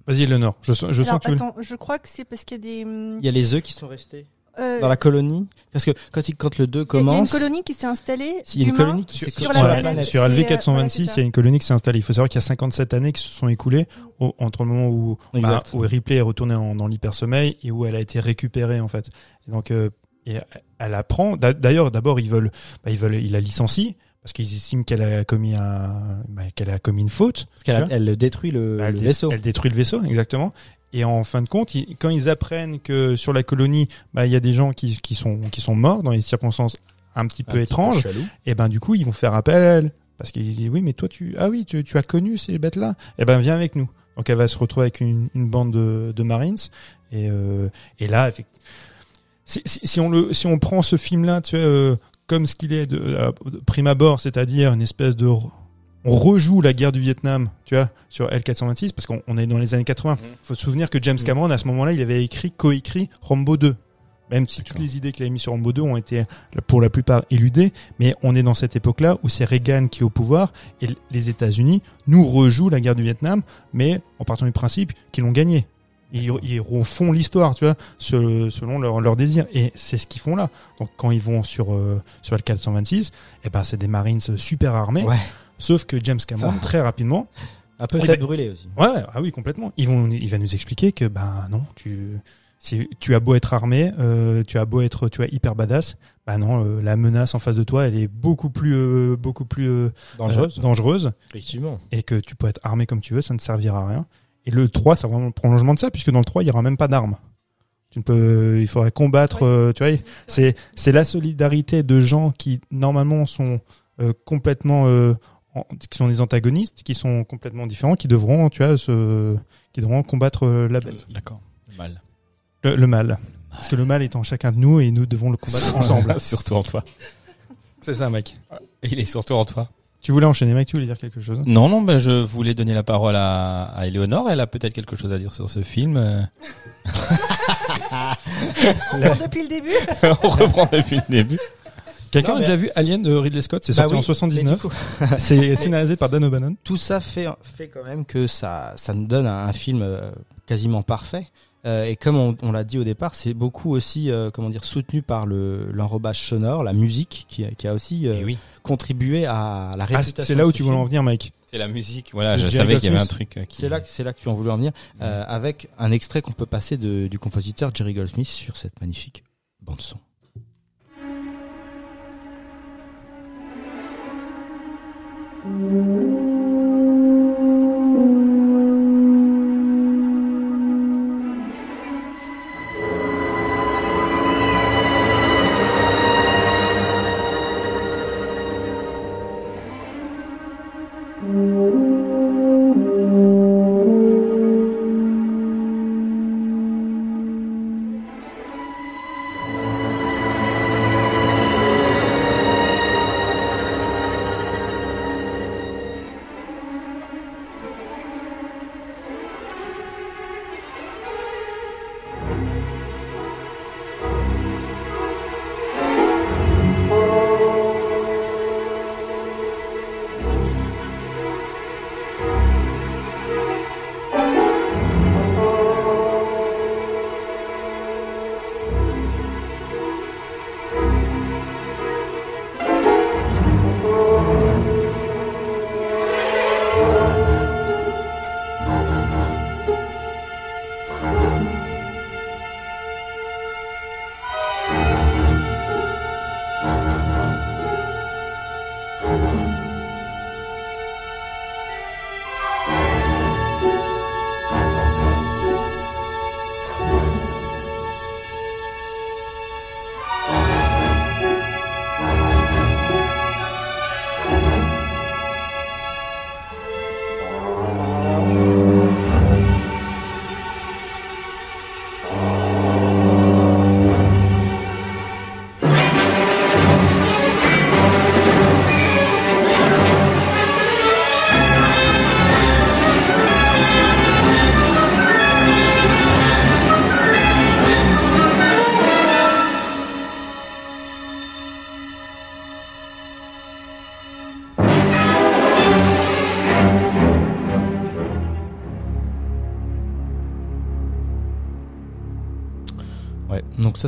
Vas-y, Eleanor. Je, sens- je
Alors,
sens que tu veux-
attends, je crois que c'est parce qu'il y a des. hum,
Il y a les œufs qui sont restés
euh,
dans la colonie? Parce que quand il, quand le 2
il y a-
commence,
Il y a une colonie qui s'est installée.
Il y a une colonie qui s'est
sur
sur
la
la
planète.
planète.
Sur
Et, euh,
LV426,
voilà, c'est
il y a une colonie qui s'est installée. Il faut savoir qu'il y a 57 années qui se sont écoulées au- entre le moment où, bah, où Ripley est retournée en- dans l'hypersommeil et où elle a été récupérée en fait. Et donc, euh, et elle apprend. d'a- D'ailleurs, d'abord ils veulent, bah, ils veulent, il la licencie parce qu'ils estiment qu'elle a commis un, bah, qu'elle a commis une faute.
parce qu'elle elle détruit le,
Bah, elle,
le
dé-
vaisseau.
elle détruit le vaisseau, exactement. Et en fin de compte, ils- quand ils apprennent que sur la colonie, bah, il y a des gens qui, qui sont qui sont morts dans des circonstances un petit
Un
peu
petit
étranges,
chelou.
et ben du coup ils vont faire appel à elle. Parce qu'ils disent oui mais toi tu ah oui tu, tu as connu ces bêtes là et ben viens avec nous. Donc elle va se retrouver avec une, une bande de, de Marines. Et euh, et là effectivement si, si, si on le si on prend ce film là tu vois euh, comme ce qu'il est de, euh, de prime abord c'est-à-dire une espèce de on rejoue la guerre du Vietnam, tu vois, sur L426, parce qu'on on est dans les années 80. Il faut se souvenir que James Cameron, à ce moment-là, il avait écrit, coécrit Rambo 2. Même si toutes les idées qu'il avait mis sur Rambo 2 ont été, pour la plupart, éludées, mais on est dans cette époque-là où c'est Reagan qui est au pouvoir et les États-Unis nous rejouent la guerre du Vietnam, mais en partant du principe qu'ils l'ont gagné. Ils, ils refont l'histoire, tu vois, se- selon leur, leur désir. Et c'est ce qu'ils font là. Donc quand ils vont sur euh, sur le 426, eh ben c'est des Marines super armés.
Ouais.
Sauf que James Cameron,
Ah.
très rapidement,
Un peu
Eh
tête
ben-
brûlée aussi.
Ouais, ah oui, complètement. Ils vont, il va nous expliquer que, ben non, tu, si tu as beau être armé, euh, tu as beau être, tu vois, hyper badass, bah non, euh, la menace en face de toi, elle est beaucoup plus, euh, beaucoup plus euh,
Dangereuse.
euh, dangereuse,
Effectivement.
et que tu peux être armé comme tu veux, ça ne servira à rien. Et le 3, c'est vraiment le prolongement de ça, puisque dans le 3, il y aura même pas d'armes. Tu ne peux, il faudrait combattre, euh, tu vois, c'est, c'est la solidarité de gens qui normalement sont euh, complètement, euh, en- qui sont des antagonistes, qui sont complètement différents, qui devront, tu vois, se, qui devront combattre euh, la bête,
D'accord. Mal.
le, le mal. Parce que le mal est en chacun de nous et nous devons le combattre ensemble.
surtout en toi.
C'est ça, mec.
Il est surtout en toi.
Tu voulais enchaîner, mec, tu voulais dire quelque chose?
Non, non, ben je voulais donner la parole à, à Eleonore. Elle a peut-être quelque chose à dire sur ce film. euh.
On prend depuis le début?
On reprend depuis le début.
Quelqu'un a déjà vu Alien de Ridley Scott? C'est
Bah
sorti
oui,
en 79.
mais du
C'est scénarisé par Dan O'Bannon.
Tout ça fait, fait quand même que ça, ça nous donne un, un film euh, quasiment parfait. Euh, et comme on, on l'a dit au départ, c'est beaucoup aussi, euh, comment dire, soutenu par le l'enrobage sonore, la musique, qui, a- qui a aussi euh,
oui.
contribué à la
Ah,
réputation.
c'est là où tu voulais en venir, Mike.
C'est la musique. Voilà, je savais qu'il y avait un truc. euh, qui-
C'est là, que- c'est là que tu en voulais en venir, euh, avec un extrait qu'on peut passer de, du compositeur Jerry Goldsmith sur cette magnifique bande son. Ouais.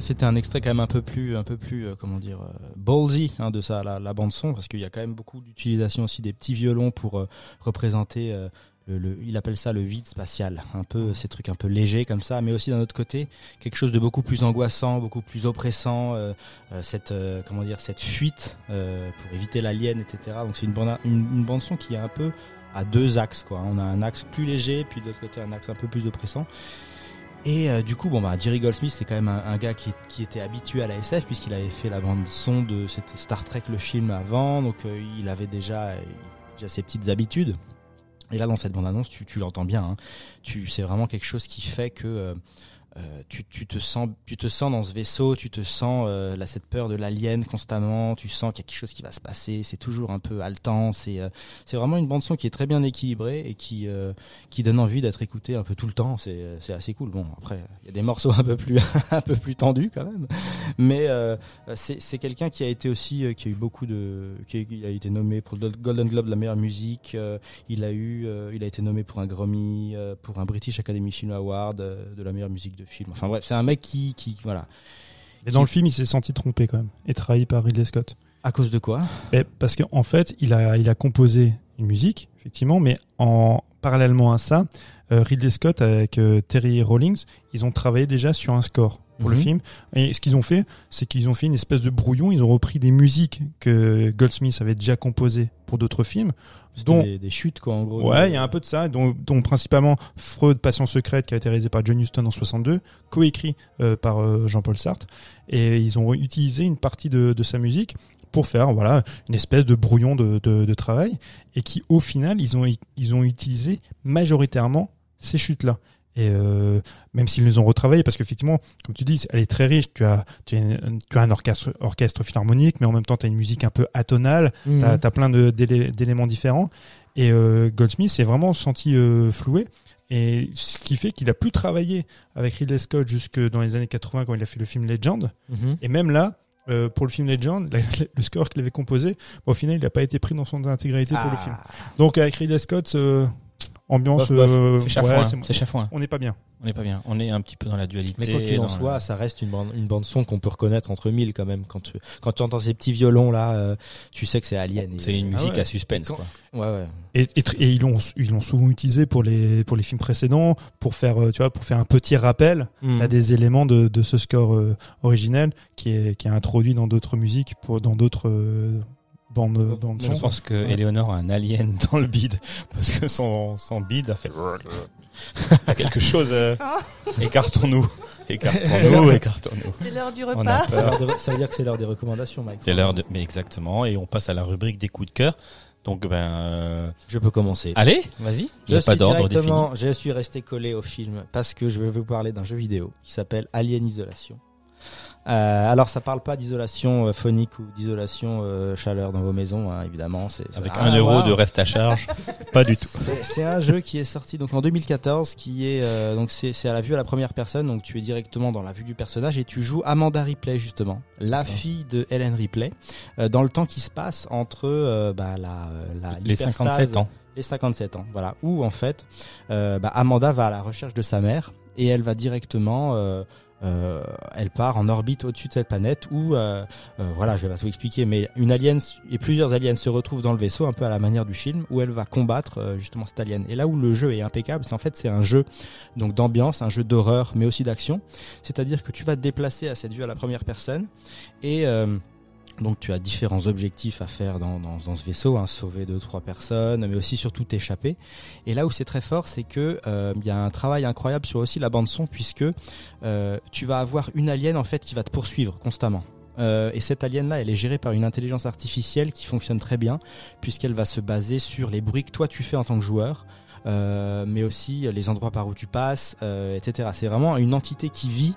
C'était un extrait quand même un peu plus, un peu plus, euh, comment dire, euh, ballsy hein, de ça, la, la bande son, parce qu'il y a quand même beaucoup d'utilisation aussi des petits violons pour euh, représenter. le, le- il appelle ça le vide spatial, un peu ces trucs un peu légers comme ça, mais aussi d'un autre côté quelque chose de beaucoup plus angoissant, beaucoup plus oppressant, euh, euh, cette euh, comment dire cette fuite pour éviter l'alien, etc. Donc c'est une bande une, une bande son qui est un peu à deux axes quoi. On a un axe plus léger, puis de l'autre côté un axe un peu plus oppressant. Et euh, du coup, bon bah Jerry Goldsmith, c'est quand même un, gars qui, était habitué à la SF puisqu'il avait fait la bande son de Star Trek le film avant, donc euh, il avait déjà euh, déjà ses petites habitudes. Et là, dans cette bande annonce, tu, tu l'entends bien. Hein. Tu c'est vraiment quelque chose qui fait que euh, tu, tu te sens, tu te sens dans ce vaisseau, tu te sens euh, cette peur de l'alien constamment, tu sens qu'il y a quelque chose qui va se passer, c'est toujours un peu haletant, c'est euh, vraiment une bande son qui est très bien équilibrée et qui euh, qui donne envie d'être écoutée un peu tout le temps, c'est assez cool. Bon après il y a des morceaux un peu plus un peu plus tendus quand même, mais c'est quelqu'un qui a été aussi qui a eu beaucoup de qui a, été nommé pour le Golden Globe de la meilleure musique, il a eu il a été nommé pour un Grammy, pour un British Academy Film Award de la meilleure musique de film. Enfin bref, c'est un mec qui qui voilà.
Et dans le film, il s'est senti trompé quand même et trahi par Ridley Scott.
À cause de quoi?
Et Parce qu'en fait, il a, il a composé une musique, effectivement, mais en parallèlement à ça, euh, Ridley Scott avec euh, Terry Rawlings, ils ont travaillé déjà sur un score pour le
Mhm.
film. Et ce qu'ils ont fait, c'est qu'ils ont fait une espèce de brouillon. Ils ont repris des musiques que Goldsmith avait déjà composées pour d'autres films, dont
des, des chutes quoi en gros.
Ouais, il y a un peu de ça, dont, dont principalement Freud, Passion secrète, qui a été réalisé par John Huston en 62, coécrit euh, par euh, Jean-Paul Sartre, et ils ont utilisé une partie de, de sa musique pour faire voilà une espèce de brouillon de, de, de travail, et qui au final ils ont ils ont utilisé majoritairement ces chutes là. Et euh, même s'ils les ont retravaillées, parce qu'effectivement, comme tu dis, elle est très riche. Tu as, tu as, une- tu as un orchestre, orchestre philharmonique, mais en même temps, tu as une musique un peu atonale.
Mhm.
T'as as plein d'éléments différents. Et euh, Goldsmith s'est vraiment senti euh, floué. Et ce qui fait qu'il a plus travaillé avec Ridley Scott jusque dans les années 80 quand il a fait le film Legend.
Mhm.
Et même là, euh, pour le film Legend, la- le score qu'il avait composé, bon, au final, il n'a pas été pris dans son intégralité pour le
Ah.
film. Donc avec Ridley Scott, euh, ambiance,
Bof, bof.
euh,
C'est chafouin,
ouais,
c'est chafouin.
On n'est pas bien.
On n'est pas bien. On est un petit peu dans la dualité.
Mais quoi qu'il en soit,
la-
ça reste une bande, une bande son qu'on peut reconnaître entre mille quand même. Quand tu, quand tu entends ces petits violons là, euh, tu sais que c'est Alien.
C'est une
Ah
musique
ouais.
à suspense.
Quand-
Quoi.
Ouais, ouais.
Et, et, tr- et ils l'ont ils l'ont souvent utilisé pour les pour les films précédents pour faire euh, tu vois pour faire un petit rappel
Mhm.
à des éléments de, de ce score euh, originel qui est qui est introduit dans d'autres musiques pour dans d'autres
Je
son.
pense que Eleonore a un alien dans le bide parce que son son bide a fait. Quelque chose. euh, Écartons-nous, écartons-nous, écartons-nous.
C'est l'heure du repas.
De- ça veut dire que c'est l'heure des recommandations, Mike.
C'est l'heure de. Mais exactement. Et on passe à la rubrique des coups de cœur. Donc ben. euh,
Je peux commencer.
Allez, vas-y.
Je
a pas
suis
d'ordre
je suis resté collé au film parce que je vais vous parler d'un jeu vidéo qui s'appelle Alien Isolation. Euh, alors ça parle pas d'isolation euh, phonique ou d'isolation euh, chaleur dans vos maisons, hein, évidemment. C'est
Avec un euro de reste à charge. pas du tout.
C'est c'est un jeu qui est sorti donc en 2014, qui est euh, donc c'est c'est à la vue à la première personne, donc tu es directement dans la vue du personnage et tu joues Amanda Ripley justement, la fille de Helen Ripley, euh, dans le temps qui se passe entre bah, la, la
Les
l'hyperstase-
57 ans.
les 57 ans, voilà, où en fait euh, bah, Amanda va à la recherche de sa mère et elle va directement euh, euh, elle part en orbite au-dessus de cette planète où, euh, euh, voilà, je vais pas tout expliquer, mais une alien et plusieurs aliens se retrouvent dans le vaisseau, un peu à la manière du film, où elle va combattre euh, justement cette alien. Et là où le jeu est impeccable, c'est en fait c'est un jeu donc d'ambiance, un jeu d'horreur, mais aussi d'action. C'est-à-dire que tu vas te déplacer à cette vue à la première personne et euh, donc tu as différents objectifs à faire dans, dans, dans ce vaisseau, hein, sauver deux trois personnes, mais aussi surtout t'échapper. Et là où c'est très fort, c'est que euh, il y a un travail incroyable sur aussi la bande son puisque euh, tu vas avoir une alien en fait qui va te poursuivre constamment. Euh, et cette alien-là, elle est gérée par une intelligence artificielle qui fonctionne très bien, puisqu'elle va se baser sur les bruits que toi tu fais en tant que joueur, euh, mais aussi les endroits par où tu passes, euh, etc. C'est vraiment une entité qui vit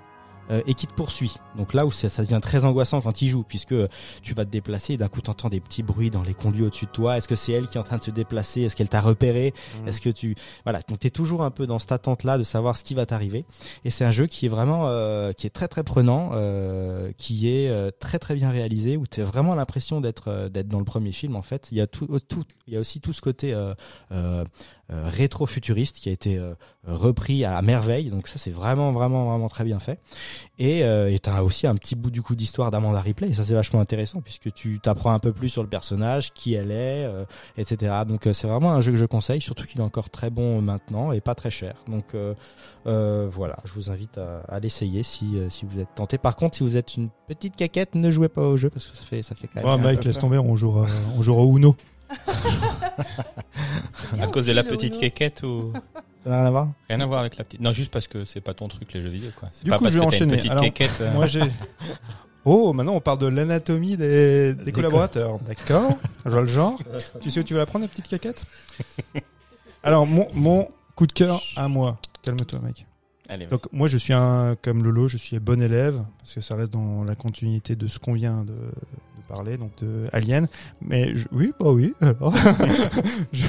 et qui te poursuit. Donc là où ça, ça devient très angoissant quand il joue, puisque tu vas te déplacer et d'un coup t'entends des petits bruits dans les conduits au-dessus de toi. Est-ce que c'est elle qui est en train de se déplacer? Est-ce qu'elle t'a repéré? Est-ce que tu voilà donc t'es toujours un peu dans cette attente là de savoir ce qui va t'arriver. Et c'est un jeu qui est vraiment euh, qui est très très prenant, euh, qui est euh, très très bien réalisé, où t'as vraiment l'impression d'être euh, d'être dans le premier film en fait. Il y a tout, tout il y a aussi tout ce côté euh, euh, euh, rétro-futuriste qui a été euh, repris à merveille. Donc ça c'est vraiment vraiment vraiment très bien fait. Et euh, et t'as aussi un petit bout du coup d'histoire d'Amanda Ripley. Et ça c'est vachement intéressant puisque tu t'apprends un peu plus sur le personnage, qui elle est, euh, etc. Donc euh, c'est vraiment un jeu que je conseille, surtout qu'il est encore très bon maintenant et pas très cher. Donc euh, euh, voilà, je vous invite à, à l'essayer si euh, si vous êtes tenté. Par contre, si vous êtes une petite caquette, ne jouez pas au jeu parce que ça fait ça fait quand même. Peu
laisse tomber, on jouera, on jouera au Uno.
À cause de la petite quéquette ou
Ça n'a rien à voir.
rien à voir avec la petite. Non, juste parce que c'est pas ton truc les jeux vidéo quoi. C'est
Du
pas
coup,
parce
je vais
que t'as une
enchaîner.
petite
Alors,
quéquette. euh,
Moi, j'ai. Oh, maintenant on parle de l'anatomie des, des
Des
collaborateurs. D'accord. Je vois le genre. Tu sais où tu veux la prendre, la petite caquette Alors, mon, mon coup de cœur à moi. Calme-toi, mec.
Allez.
Donc moi je suis un comme Lolo, je suis bon élève parce que ça reste dans la continuité de ce qu'on vient de, de parler, donc de Alien. Mais je- oui, bah oui. alors. Je-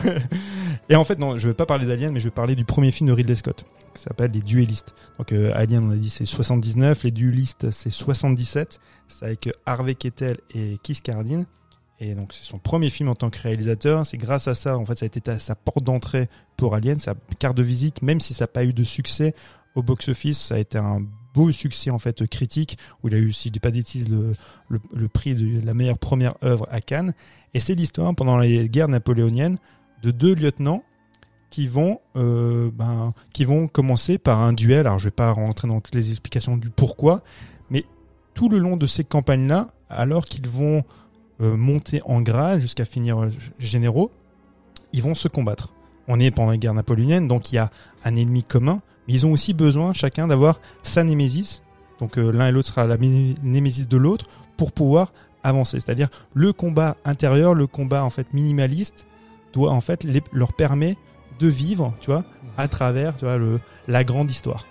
Et en fait non, je vais pas parler d'Alien, mais je vais parler du premier film de Ridley Scott qui s'appelle Les Duellistes. Donc euh, Alien on a dit c'est 79, Les Duellistes c'est 77. C'est avec euh, Harvey Keitel et Keith Carradine. Et donc c'est son premier film en tant que réalisateur. C'est grâce à ça, en fait, ça a été sa porte d'entrée pour Alien, sa carte de visite, même si ça n'a pas eu de succès au box-office, ça a été un beau succès en fait critique où il a eu, si je dis pas de le, le prix de la meilleure première œuvre à Cannes. Et c'est l'histoire pendant les guerres napoléoniennes de deux lieutenants qui vont, euh, ben, qui vont commencer par un duel. Alors je vais pas rentrer dans toutes les explications du pourquoi, mais tout le long de ces campagnes-là, alors qu'ils vont euh, monter en grade jusqu'à finir euh, généraux, ils vont se combattre. On est pendant la guerre napoléonienne, donc il y a un ennemi commun, mais ils ont aussi besoin chacun d'avoir sa némésis. Donc euh, l'un et l'autre sera la mé- némésis de l'autre pour pouvoir avancer. C'est-à-dire le combat intérieur, le combat en fait minimaliste doit en fait les- leur permet de vivre, tu vois, à travers, tu vois, le, la grande histoire.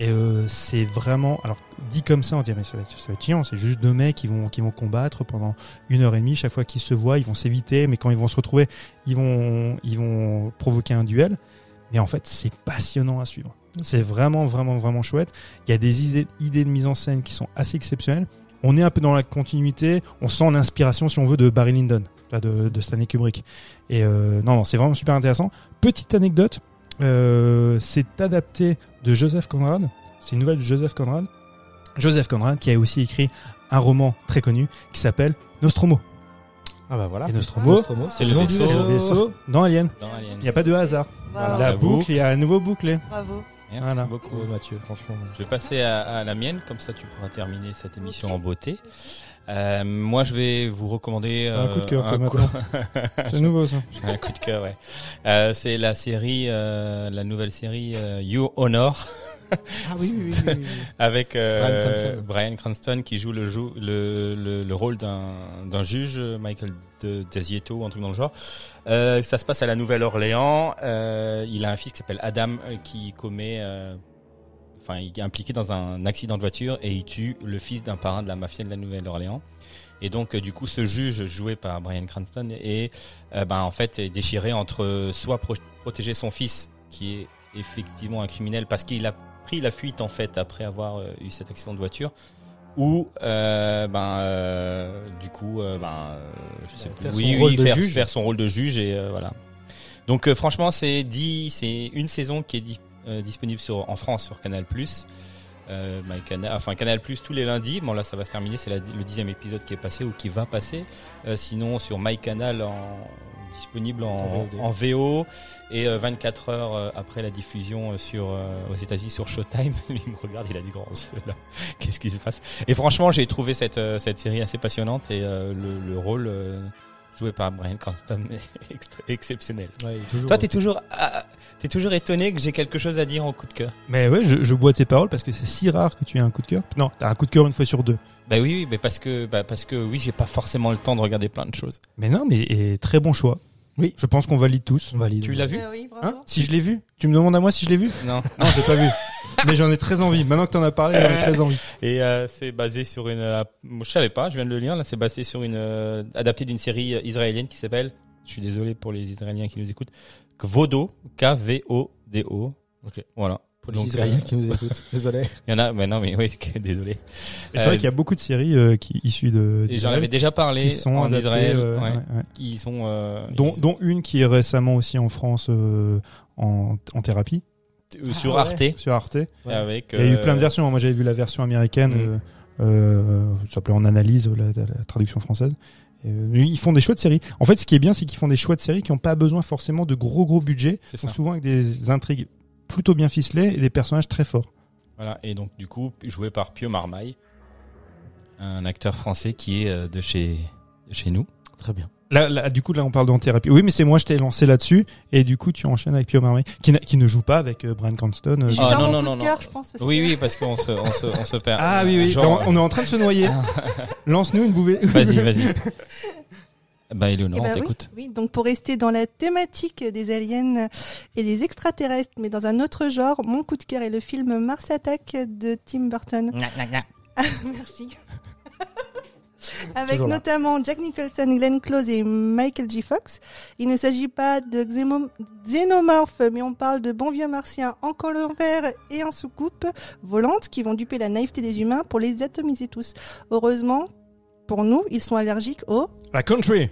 Et euh, c'est vraiment, alors dit comme ça, on dirait mais ça va être, ça va être chiant. C'est juste deux mecs qui vont qui vont combattre pendant une heure et demie. Chaque fois qu'ils se voient, ils vont s'éviter, mais quand ils vont se retrouver, ils vont ils vont provoquer un duel. Mais en fait, c'est passionnant à suivre. C'est vraiment vraiment vraiment chouette. Il y a des idées, idées de mise en scène qui sont assez exceptionnelles. On est un peu dans la continuité. On sent l'inspiration, si on veut, de Barry Lyndon, de, de Stanley Kubrick. Et euh, non, non, c'est vraiment super intéressant. Petite anecdote, euh, c'est adapté de Joseph Conrad. C'est une nouvelle de Joseph Conrad. Joseph Conrad qui a aussi écrit un roman très connu qui s'appelle Nostromo.
Ah bah voilà.
Et Nostromo,
Nostromo,
c'est le
nom du
vaisseau.
c'est le vaisseau dans Alien.
Dans Alien.
Il n'y a pas de hasard.
Bravo.
La
La
boucle,
boucle.
il y a un nouveau bouclé.
Bravo.
Merci
Voilà.
beaucoup.
Mathieu, franchement.
Je vais passer à, à la mienne, comme ça tu pourras terminer cette émission en beauté. Euh, moi, je vais vous recommander
Un
euh,
coup de cœur, toi,
un coup-
C'est nouveau ça.
Un coup de cœur, ouais. Euh, c'est la série, euh, la nouvelle série euh, You Honor
Ah oui, oui, oui.
avec euh,
Bryan Cranston.
Bryan Cranston qui joue le, jou- le, le, le rôle d'un d'un juge, Michael de Desietto ou un truc dans le genre. Euh, ça se passe à la Nouvelle-Orléans. Euh, il a un fils qui s'appelle Adam euh, qui commet, enfin, il est impliqué dans un accident de voiture et il tue le fils d'un parrain de la mafia de la Nouvelle-Orléans. Et donc, du coup, ce juge joué par Bryan Cranston est, ben, en fait, déchiré entre soit pro- protéger son fils, qui est effectivement un criminel parce qu'il a pris la fuite en fait après avoir eu cet accident de voiture, ou euh, ben euh, du coup, euh, ben je sais
Faire
plus,
son
oui,
rôle de
faire,
juge.
faire son rôle de juge et voilà. Donc franchement, c'est dit, c'est une saison qui est di- disponible sur en France sur Canal euh, My Canal, enfin Canal Plus tous les lundis. Bon là, ça va se terminer. C'est le dixième épisode qui est passé ou qui va passer. Sinon, sur MyCanal en disponible en, VO et euh, 24 heures euh, après la diffusion euh, sur euh, aux États-Unis sur Showtime. Lui il me regarde, il a des grands yeux là. Qu'est-ce qui se passe? Et franchement, j'ai trouvé cette euh, cette série assez passionnante et euh, le, le rôle euh, joué par Bryan Cranston est exceptionnel.
Ouais,
Toi, t'es toujours ah, t'es toujours étonné que j'ai quelque chose à dire en coup de cœur.
Mais ouais, je, je bois tes paroles parce que c'est si rare que tu aies un coup de cœur. Non, t'as un coup de cœur une fois sur deux.
Bah oui, oui, mais parce que bah parce que oui, j'ai pas forcément le temps de regarder plein de choses.
Mais non, mais et très bon choix.
Oui.
Je pense qu'on valide tous.
On valide.
Tu l'as vu
oui, bravo.
Hein si je l'ai vu Tu me demandes à moi si je l'ai vu
Non.
Non, j'ai pas vu. Mais j'en ai très envie. Maintenant que t'en as parlé, j'en ai très envie.
Et euh, c'est basé sur une. euh, je savais pas, je viens de le lire. Là, c'est basé sur une euh, adapté d'une série euh, israélienne qui s'appelle. Je suis désolé pour les Israéliens qui nous écoutent. Kvodo, K-V-O-D-O.
Ok.
Voilà.
Pour les
Donc,
Israéliens
euh,
qui nous écoutent. Désolé.
Il y en a, mais non, mais oui, désolé.
C'est
Euh,
vrai qu'il y a beaucoup de séries euh, qui issues de.
Et j'en avais déjà parlé
qui sont
en
adaptées,
Israël,
euh,
ouais,
ouais, ouais.
qui sont. euh,
Dont,
ils-
dont une qui est récemment aussi en France euh, en, en thérapie
euh, sur
Ah
Arte.
sur Arte.
Avec.
Il y a eu
euh,
plein de versions. Moi, j'avais vu la version américaine.
Mm.
Euh, euh, ça s'appelait en analyse la, la- la traduction française. Euh, ils font des choix de séries. En fait, ce qui est bien, c'est qu'ils font des choix de séries qui n'ont pas besoin forcément de gros gros budgets.
C'est
Ils sont
ça.
souvent avec des intrigues plutôt bien ficelées et des personnages très forts.
Voilà, et donc du coup, joué par Pio Marmaille, un acteur français qui est euh, de chez, de chez nous.
Très bien.
Là, là, du coup, là, on parle d'en thérapie. Oui, mais c'est moi, je t'ai lancé là-dessus, et du coup, tu enchaînes avec Pio Marmaille, qui, qui ne joue pas avec euh, Brian Cranston. euh,
Ah, non, non, non,
cœur, je pense. Parce
Oui,
que-
oui, parce qu'on se, on se, on se perd.
Ah oui, oui.
Genre,
on, on est en train de se noyer. Lance-nous une bouée.
Vas-y, vas-y. Bah, Eleonore,
Eh ben
on
oui,
t'écoute.
oui, donc pour rester dans la thématique des aliens et des extraterrestres, mais dans un autre genre, mon coup de cœur est le film Mars Attack de Tim Burton. Merci. Avec
Toujours là.
notamment Jack Nicholson, Glenn Close et Michael J. Fox. Il ne s'agit pas de xénomorphes, mais on parle de bons vieux martiens en collant vert et en soucoupe volante qui vont duper la naïveté des humains pour les atomiser tous. Heureusement, pour nous, ils sont allergiques au
La country.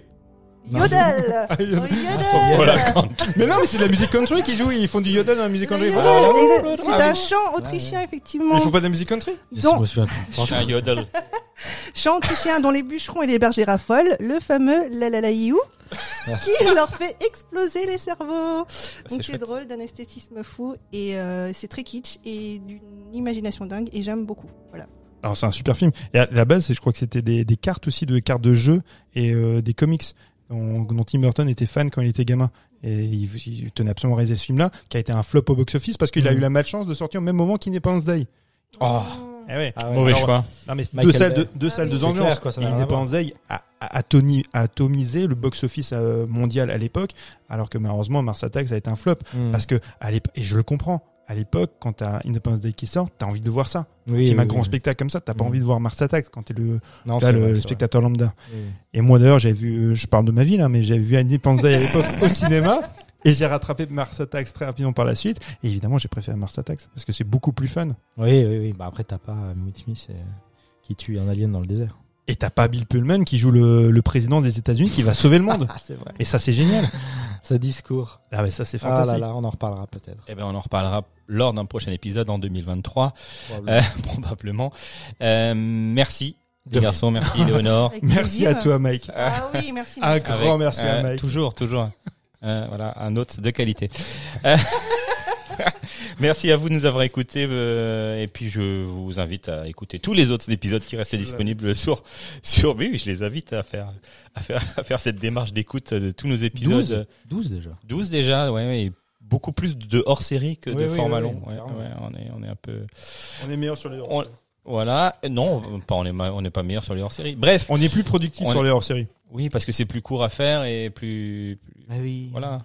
yodel.
Ah, yodel. Voilà, country. Mais non, mais c'est de la musique country qui joue. Ils font du yodel dans la musique country. Ah.
C'est
ah,
un chant autrichien, effectivement.
Ils font pas de la musique country
Donc,
C'est un yodel.
chant autrichien dont les bûcherons et les bergers raffolent, le fameux la la la iou, qui leur fait exploser les cerveaux. Donc c'est drôle, d'un esthétisme fou et euh, c'est très kitsch et d'une imagination dingue et j'aime beaucoup. Voilà.
Alors c'est un super film. Et à la base, c'est- je crois que c'était des, des cartes aussi, de cartes de jeu et euh, des comics dont, dont Tim Burton était fan quand il était gamin. Et il, il tenait absolument à réaliser ce film-là, qui a été un flop au box-office parce qu'il a
Mhm.
eu la malchance de sortir au même moment qu'Independence Day.
Oh.
Eh ouais.
Ah ouais.
Mauvais
Alors,
choix.
Non mais c'est deux salles, de, deux
Ah
salles,
oui.
deux
C'est
ambiances.
clair, quoi,
Independence Day a, a, a toni- a atomisé le box-office euh, mondial à l'époque, alors que malheureusement Mars Attacks a été un flop.
Hmm.
Parce que à l'époque, et je le comprends, à l'époque, quand t'as Independence Day qui sort, t'as envie de voir ça.
Oui, oui,
un grand spectacle comme ça, t'as pas
Mm.
envie de voir Mars Attacks quand t'es le,
Non, c'est
le,
vrai,
le
c'est
spectateur lambda. Et moi d'ailleurs, j'avais vu, euh, je parle de ma vie là, mais j'avais vu Independence Day à l'époque au cinéma. Et j'ai rattrapé Mars Attacks très rapidement par la suite. Et évidemment, j'ai préféré Mars Attacks parce que c'est beaucoup plus fun.
Oui, oui, oui. Bah après, t'as pas euh, Will Smith euh, qui tue un alien dans le désert.
Et t'as pas Bill Pullman qui joue le, le président des États-Unis qui va sauver le monde.
Ah, c'est vrai.
Et ça, c'est génial.
Ce discours.
Ah ouais, ça c'est
Ah
fantastique.
là là, on en reparlera peut-être.
Eh ben, on en reparlera lors d'un prochain épisode en 2023,
Probablement.
euh, probablement. Euh, merci, les garçons, merci Léonore.
Merci à toi, Mike.
Ah oui, merci.
Un
Mike.
grand
Avec-
merci à
euh,
Mike.
Toujours, toujours. Euh, voilà, un hôte de qualité. Merci à vous de nous avoir écoutés euh, et puis je vous invite à écouter tous les autres épisodes qui restent disponibles sur sur oui, oui, je les invite à faire à faire à faire cette démarche d'écoute de tous nos épisodes.
12 déjà.
12 déjà ouais, ouais beaucoup plus de hors série que
Oui,
de
oui,
format
oui,
long. Ouais, on est on est un peu
On est meilleur sur les
on- voilà. Non pas on est ma- on n'est pas meilleur sur les hors série bref.
On est plus productif
On
sur
est-
les hors-séries.
oui parce que c'est plus court à faire et plus, plus-
Ah oui.
voilà.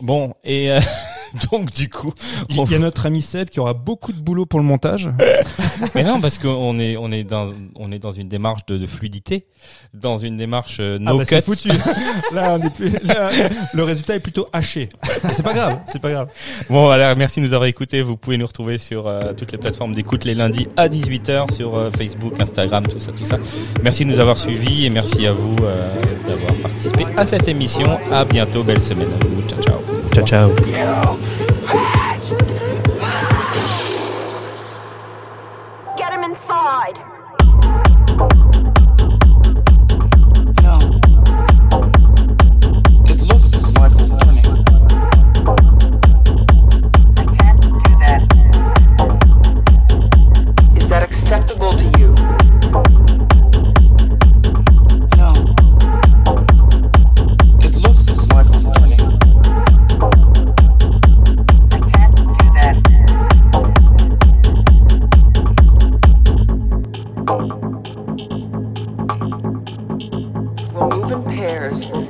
Bon et euh, donc du coup
Il y a notre ami Seb qui aura beaucoup de boulot pour le montage.
Mais non, parce qu'on est on est dans on est dans une démarche de, de fluidité, dans une démarche euh,
Ah
no
bah
cut.
c'est foutu. Là, on est plus, là, le résultat est plutôt haché. C'est pas grave, c'est pas grave.
Bon voilà, merci de nous avoir écoutés. Vous pouvez nous retrouver sur euh, toutes les plateformes d'écoute les lundis à 18h sur euh, Facebook, Instagram, tout ça, tout ça. Merci de nous avoir suivis et merci à vous euh, d'avoir participé à cette émission. À bientôt, belle semaine à vous. Ciao ciao.
Ciao.
Get him inside.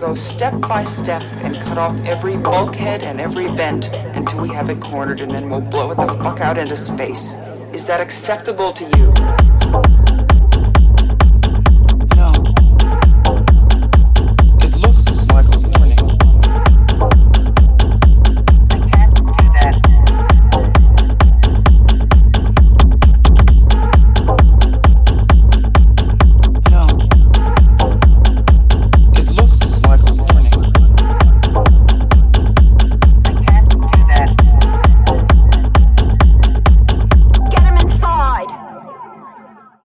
Go step by step and cut off every bulkhead and every vent until we have it cornered, and then we'll blow it the fuck out into space. Is that acceptable to you?